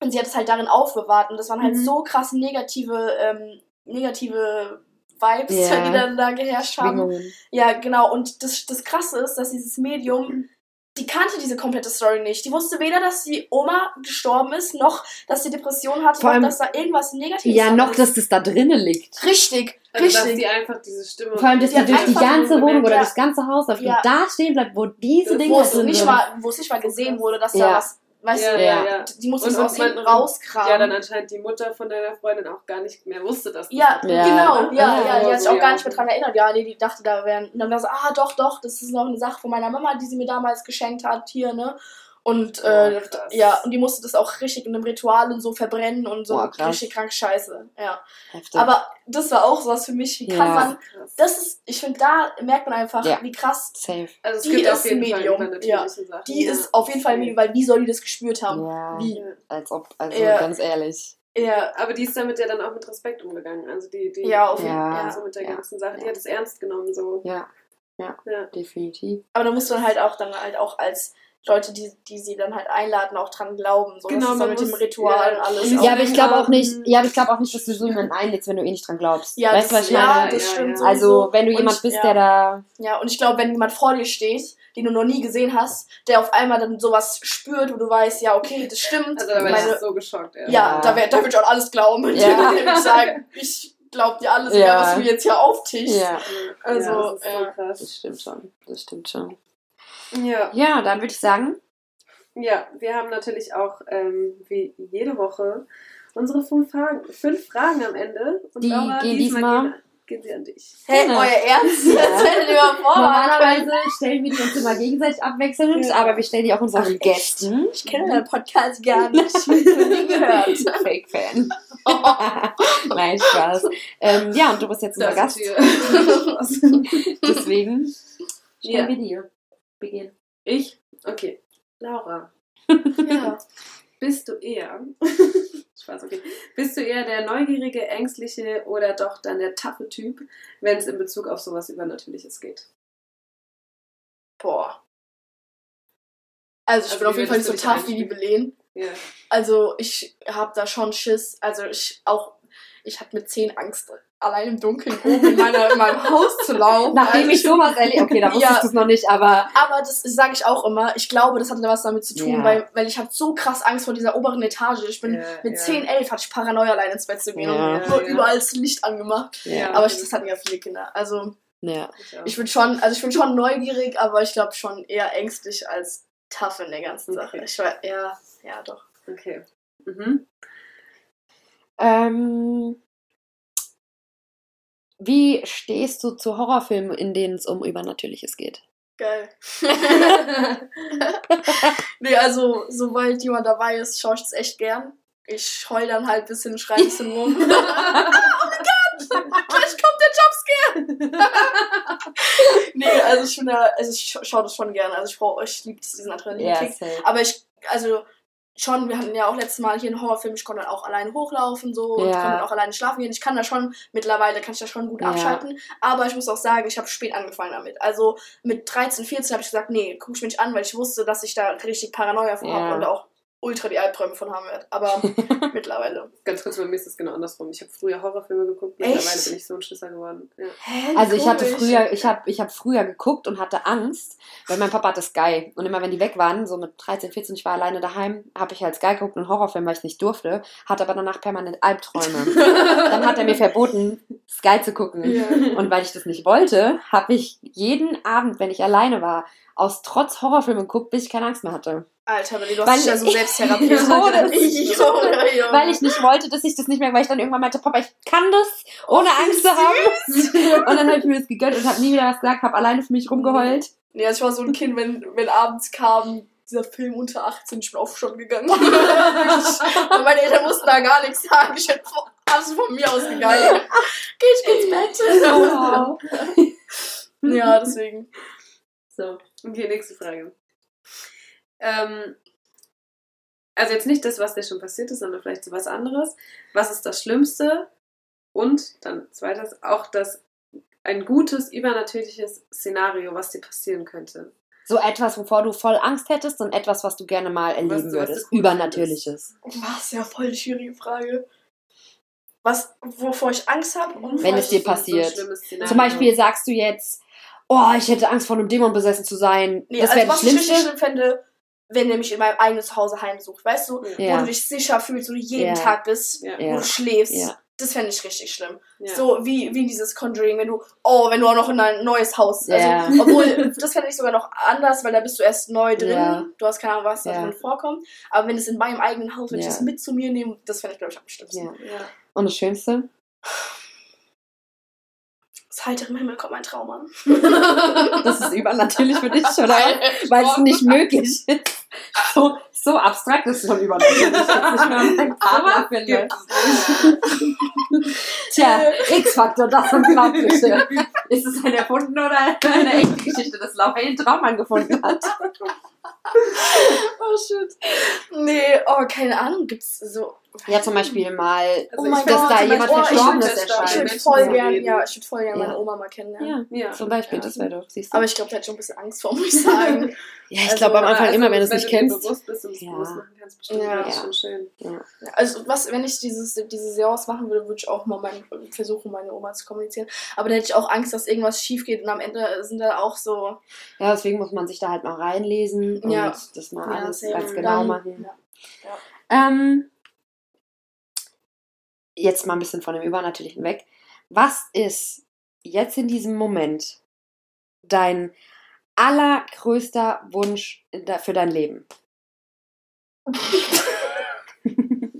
Und sie hat es halt darin aufbewahrt und das waren halt Mhm. so krass negative, ähm, negative Vibes, Ja. die dann da geherrscht haben. Schwingungen. Ja, genau. Und das, das Krasse ist, dass dieses Medium, (clears throat) die kannte diese komplette Story nicht. Die wusste weder, dass die Oma gestorben ist, noch, dass sie Depression hatte, Vor noch, allem- dass da irgendwas Negatives Ja, dran noch, ist. dass das da drinnen liegt. Richtig, Also, dass richtig. die einfach diese Stimme. Vor allem, dass Die die hat durch die einfach ganze Wohnung oder ja. das ganze Haus läuft Ja. und da stehen bleibt, wo diese wo es drin nicht sind. mal, wo es nicht mal gesehen wurde, dass Ja. da was, weißt ja, du, ja, Ja. die musste es aus hinten rauskramen. Ja, dann anscheinend die Mutter von deiner Freundin auch gar nicht mehr wusste, dass das Ja, Ja. genau, ja, Ja, ja, die hat sich auch gar nicht mehr dran erinnert. Ja, nee, die dachte, da wären. Und dann war so, ah, doch, doch, das ist noch eine Sache von meiner Mama, die sie mir damals geschenkt hat, hier, ne? Und, äh, Oh, krass. ja, und die musste das auch richtig in einem Ritual und so verbrennen und so Boah, richtig krank Scheiße, ja. Heftig. Aber das war auch sowas für mich, wie Ja. kann man, krass. das ist, ich finde, da merkt man einfach, Ja. wie krass, Safe. Also es die gibt ist auf jeden Medium, Fall ja. Sachen. die ja. ist auf jeden Fall, Medium, weil wie soll die das gespürt haben? Ja, Wie? Ja. als ob, also Ja. ganz ehrlich. Ja, Aber die ist damit ja dann auch mit Respekt umgegangen. Also die, die ja, auf jeden Ja. Fall. so mit der Ja. ganzen Sache. Die Ja. hat es ernst genommen so. Ja, Ja. definitiv. Aber da musst du dann halt auch dann halt auch als Leute, die, die sie dann halt einladen, auch dran glauben. So, Genau, das ist man dann mit dem Ritual ja. und alles. Ja, aber ich glaube auch nicht, ja, aber ich glaube auch nicht, dass du so jemanden einlädst, wenn du eh nicht dran glaubst. ja, weißt du, das, was ich ja, meine? das stimmt ja. Also, wenn du Und jemand bist, ja. der da. Ja, und ich glaube, wenn jemand vor dir steht, den du noch nie gesehen hast, der auf einmal dann sowas spürt, wo du weißt, ja, okay, das stimmt. Also da wäre ich so geschockt. Ja. ja, da, wär, da würde ich auch alles glauben. Und Ja. dann (laughs) würde ich sagen, ich glaub dir alles, Ja. egal, was du jetzt hier auftischst. Ja, Also, ja, das ist so das stimmt schon. Das stimmt schon. Ja. Ja, dann würde ich sagen, Ja, wir haben natürlich auch ähm, wie jede Woche unsere fünf Fragen, fünf Fragen am Ende. Und Die gehen diesmal- gehen, gehen sie an dich. Hä, Ja. euer Ernst? Ja. (laughs) Das hättet ihr mal (laughs) können. normalerweise stellen wir die uns immer gegenseitig abwechselnd, Ja. aber wir stellen die auch unseren Ach, echt? Gästen. Ich kenne deinen Podcast gar (laughs) nicht. Ich habe nie gehört. Fake-Fan. Nein, Spaß. Ähm, ja, und du bist jetzt unser Das Gast. Deswegen Ja. stellen wir dir. Beginn. Ich? Okay. Laura, (laughs) Ja. bist du eher. (laughs) Spaß, okay. Bist du eher der neugierige, ängstliche oder doch dann der taffe Typ, wenn es in Bezug auf sowas Übernatürliches geht? Boah. Also ich Also bin auf jeden Fall nicht so tough wie die Belen. Ja. Also ich habe da schon Schiss. Also ich auch, ich hatte mit 10 Angst, allein im Dunkeln oben in, meiner, in meinem Haus zu laufen. Nachdem Also ich sowas erlebt okay, da wusstest Ja. du es noch nicht, aber Aber das sage ich auch immer. Ich glaube, das hatte was damit zu tun, Ja. weil, weil ich habe so krass Angst vor dieser oberen Etage. Ich bin Ja, mit ja. 10, 11 hatte ich Paranoia, allein ins Bett zu gehen und Ja. überall das Licht angemacht. Aber ich, das hatten ja viele Kinder. Also ja. Ich ich bin schon, also ich bin schon neugierig, aber ich glaube schon eher ängstlich als tough in der ganzen Sache. Okay. Ich war, ja, ja, doch. Okay. Mhm. Ähm, wie stehst du zu Horrorfilmen, in denen es um Übernatürliches geht? Geil. (laughs) nee, also, sobald jemand dabei ist, schaue ich es echt gern. Ich heul dann halt ein bisschen, schrei ein bisschen rum. (laughs) oh mein Gott! Gleich kommt der Jumpscare! (laughs) nee, also ich bin da, also ich scha- schaue das schon gern. Also ich brauche, ich liebe diesen Adrenalinkick. safe. Aber ich, also schon, wir hatten ja auch letztes Mal hier einen Horrorfilm, ich konnte dann auch alleine hochlaufen so und Ja. konnte dann auch alleine schlafen gehen. Ich kann da schon, mittlerweile kann ich da schon gut Ja. abschalten. Aber ich muss auch sagen, ich habe spät angefangen damit. Also mit 13, 14 habe ich gesagt, nee, guck ich mir nicht an, weil ich wusste, dass ich da richtig Paranoia von Ja. habe und auch ultra die Albträume von haben werde. Aber (laughs) mittlerweile. Ganz kurz, bei mir ist es genau andersrum. Ich habe früher Horrorfilme geguckt, Echt? mittlerweile bin ich so ein Schisser geworden. Ja. Hä, Also ich hatte früher, ich habe ich hab früher geguckt und hatte Angst, weil mein Papa hatte Sky. Und immer wenn die weg waren, so mit 13, 14, ich war alleine daheim, habe ich halt Sky geguckt und Horrorfilm, weil ich nicht durfte, hatte aber danach permanent Albträume. (laughs) Dann hat er mir verboten, Sky zu gucken. Ja. Und weil ich das nicht wollte, habe ich jeden Abend, wenn ich alleine war, aus Trotz Horrorfilme geguckt, bis ich keine Angst mehr hatte. Alter, Melly, du Weil hast dich ja so selbst (laughs) therapiert. Junge, Ich, Junge. Weil ich nicht wollte, dass ich das nicht mehr, weil ich dann irgendwann meinte, Papa, ich kann das, ohne Oh, Angst zu haben. (laughs) Und dann habe ich mir das gegönnt und habe nie wieder was gesagt, habe alleine für mich rumgeheult. Nee, also ich war so ein Kind, wenn, wenn abends kam, dieser Film unter 18, ich bin auf schon gegangen. (laughs) und meine Eltern mussten da gar nichts sagen. Ich von- alles von mir ausgegangen. Geh ich ins Bett. Wow. ja, deswegen. So, okay, nächste Frage. Ähm, also jetzt nicht das, was dir schon passiert ist, sondern vielleicht so was anderes. Was ist das Schlimmste? Und dann zweites, auch das ein gutes, übernatürliches Szenario, was dir passieren könnte. So etwas, wovor du voll Angst hättest und etwas, was du gerne mal erleben Was was würdest. cool Übernatürliches. Was, ja, voll die schwierige Frage. Was, wovor ich Angst habe? und Wenn es dir passiert. So ein schlimmes Szenario. Zum Beispiel sagst du jetzt, oh, ich hätte Angst vor einem Dämon besessen zu sein. Nee, das also wäre das was ich Schlimmste. schlimm fände, wenn der mich in meinem eigenen Zuhause heimsucht. Weißt du, wo Ja. du dich sicher fühlst, wo du jeden Ja. Tag bist, Ja. wo du schläfst. Ja. Das fände ich richtig schlimm. Ja. So wie, wie dieses Conjuring, wenn du, oh, wenn du auch noch in ein neues Haus. Ja. Also, (laughs) obwohl, das fände ich sogar noch anders, weil da bist du erst neu drin. Ja. Du hast keine Ahnung, was da drin vorkommt. Aber wenn es in meinem eigenen Haus, wenn ich das mit zu mir nehme, das fände ich, glaube ich, am schlimmsten. Ja. Ja. Und das Schönste? Das heiter im Himmel kommt mein Traum an. (laughs) Das ist übernatürlich für dich, oder? Weil es nicht möglich ist. So, so abstrakt ist es schon übernatürlich. Jetzt nicht mehr meinen Partner finde. Tja, X-Faktor, das Unglaubliche. Ist es ein erfunden oder eine echte Geschichte, dass Laura einen Traummann gefunden hat? oh shit. Nee, oh, keine Ahnung, gibt's so. Ja, zum Beispiel mal, Also Oh mein dass da jemand oh, ich Verstorbenes würd- Ich erscheint. würde voll so gern, reden. ja, ich würde voll gern Ja. meine Oma mal kennenlernen. Ja, Ja. zum Beispiel, das wäre doch, siehst du. Aber ich glaube, da hätte ich schon ein bisschen Angst vor, muss ich sagen. (laughs) ja, ich also, glaube am Anfang Also, immer, wenn du es wenn nicht kennst. bewusst bist und es Ja. bewusst machen kannst, bestimmt Ja. das Ja. schon schön. Also, was, wenn ich dieses, diese Seance machen würde, würde ich auch mal mein, versuchen, meine Oma zu kommunizieren. Aber dann hätte ich auch Angst, dass irgendwas schief geht und am Ende sind da auch so. Ja, deswegen muss man sich da halt mal reinlesen und Ja. das mal Ja, alles ganz genau machen. Ja. Ähm, jetzt mal ein bisschen von dem Übernatürlichen weg. Was ist jetzt in diesem Moment dein allergrößter Wunsch für dein Leben? (laughs)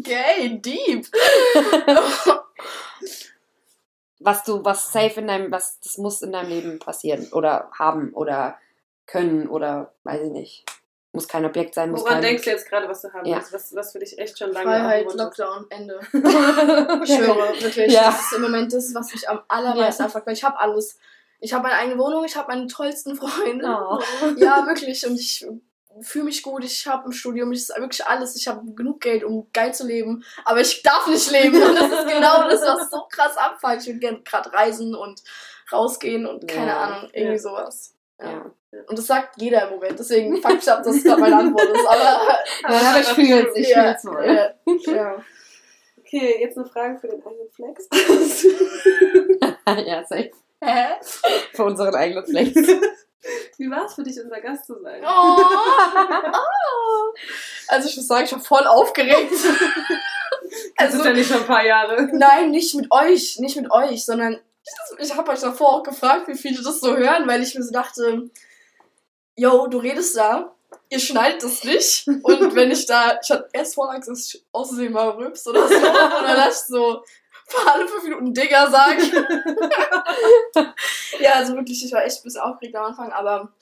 Okay, deep. (laughs) Was du, was safe in deinem, was, das muss in deinem Leben passieren oder haben oder können oder weiß ich nicht. Muss kein Objekt sein, muss Woran kein... denkst du jetzt gerade, was du haben Ja. willst? Was, was für dich echt schon lange Freiheit? Lockdown, Ende. (laughs) Ich schwöre, wirklich. Ja. Das ist im Moment das, was mich am allermeisten abfuckt, weil ich habe alles. Ich habe meine eigene Wohnung, ich habe meine tollsten Freunde. Oh. Ja, wirklich. Und ich fühle mich gut, ich habe ein Studium, ich ist wirklich alles. Ich habe genug Geld, um geil zu leben. Aber ich darf nicht leben. Und das ist genau das, was so krass abfuckt. Ich würde gerne gerade reisen und rausgehen und keine Ja. Ahnung, irgendwie Ja. sowas. Ja. Und das sagt jeder im Moment. Deswegen fuck ich ab, dass das gerade meine Antwort ist. Aber (laughs) Ja, aber ich fühl's, ich ja, fühl's wohl. ja, ja. (laughs) Okay, jetzt eine Frage für den eigenen Flex. (laughs) ja, safe. Hä? Für unseren eigenen Flex. Wie war es für dich, unser Gast zu sein? Oh. oh. Also ich muss sagen, ich war voll aufgeregt. Das ist ja nicht schon ein paar Jahre. Nein, nicht mit euch, nicht mit euch, sondern ich habe euch davor auch gefragt, wie viele das so hören, weil ich mir so dachte, yo, du redest da, ihr schneidet das nicht. Und wenn ich da, ich hatte erst vor Angst, dass ich aussehen mal rübs oder so, und dann ich so, für alle fünf Minuten Digger sagen. (laughs) ja, also wirklich, ich war echt ein bisschen aufgeregt am Anfang, aber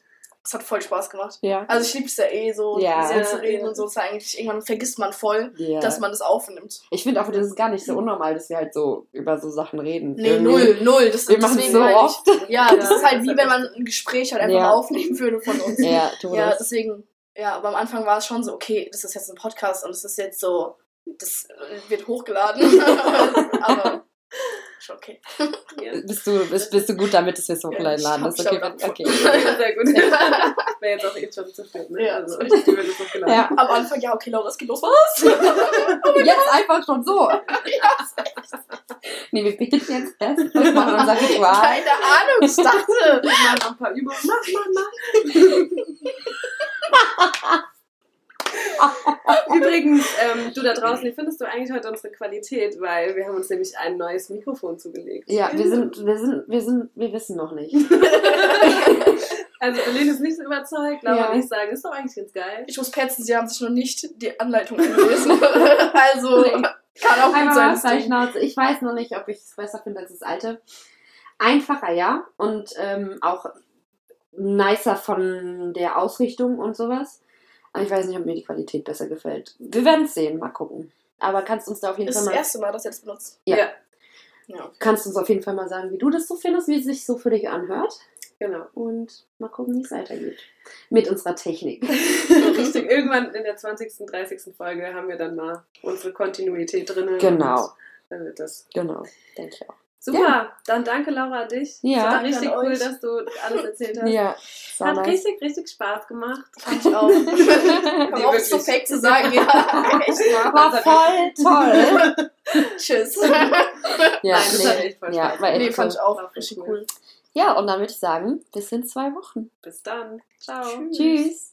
es hat voll Spaß gemacht. Ja. Also ich liebe es ja eh so, Ja. so zu Ja, reden ja. und so. Ist eigentlich, irgendwann vergisst man voll, ja. dass man das aufnimmt. ich finde auch, das ist gar nicht so unnormal, dass wir halt so über so Sachen reden. Nee, Irgendwie. null, null. Das, Wir machen es deswegen so ich- oft. Ja, (laughs) das Ja, ist halt wie wenn man ein Gespräch halt einfach Ja. aufnehmen würde von uns. Ja, Ja, deswegen, ja, aber am Anfang war es schon so, okay, das ist jetzt ein Podcast und es ist jetzt so, das wird hochgeladen. (laughs) aber schon okay. (laughs) Ja. Bist du, bist, bist du gut damit, dass wir es hochladen? ich hab das ist okay. okay. (laughs) Sehr gut. (laughs) Wäre jetzt auch eh schon zu spät, ne? Ja, also, jetzt geladen. Ja. Am Anfang, ja, okay, Laura, es geht los. Was? Jetzt einfach schon so. Nee, wir beten jetzt erst und machen unser Ritual. Keine Ahnung, ich dachte. Wir machen noch ein paar Übungen. Mach, mach, mach. (laughs) Übrigens, ähm, du da draußen, wie findest du eigentlich heute unsere Qualität? Weil wir haben uns nämlich ein neues Mikrofon zugelegt. Ja, wir sind, wir sind, wir sind, wir wissen noch nicht. (laughs) Also Berlin ist nicht so überzeugt, Laura Ja. und ich sagen, ist doch eigentlich ganz geil. Ich muss petzen, sie haben sich noch nicht die Anleitung gelesen. (laughs) also, Nee. kann auch gut Einmal sein. das Ding. Schnauze. Ich weiß noch nicht, ob ich es besser finde als das alte. Einfacher, ja. Und ähm, auch nicer von der Ausrichtung und sowas. Aber ich weiß nicht, ob mir die Qualität besser gefällt. Wir werden es sehen, mal gucken. Aber kannst uns da auf jeden Das ist Fall das mal, erste Mal, dass ihr das benutzt. Ja. Ja. Ja. kannst uns auf jeden Fall mal sagen, wie du das so findest, wie es sich so für dich anhört. Genau. Und mal gucken, wie es weitergeht. Mit unserer Technik. (laughs) Richtig, irgendwann in der 20., 30. Folge haben wir dann mal unsere Kontinuität drin. Genau. Dann wird das. Genau, denke ich auch. Super, dann danke Laura an dich. Ja. Es war Danke richtig cool, euch. dass du alles erzählt hast. Ja, Hat nice. richtig, richtig Spaß gemacht. Fand ich auch. (laughs) Komm Nee, auch so fake zu sagen, (laughs) ja. War voll toll. (laughs) Tschüss. Ja, Nein, das hat echt voll ja, Spaß war echt Nee, cool. fand ich auch War richtig cool. cool. Ja, und dann würde ich sagen, bis in zwei Wochen. Bis dann. Ciao. Tschüss. Tschüss.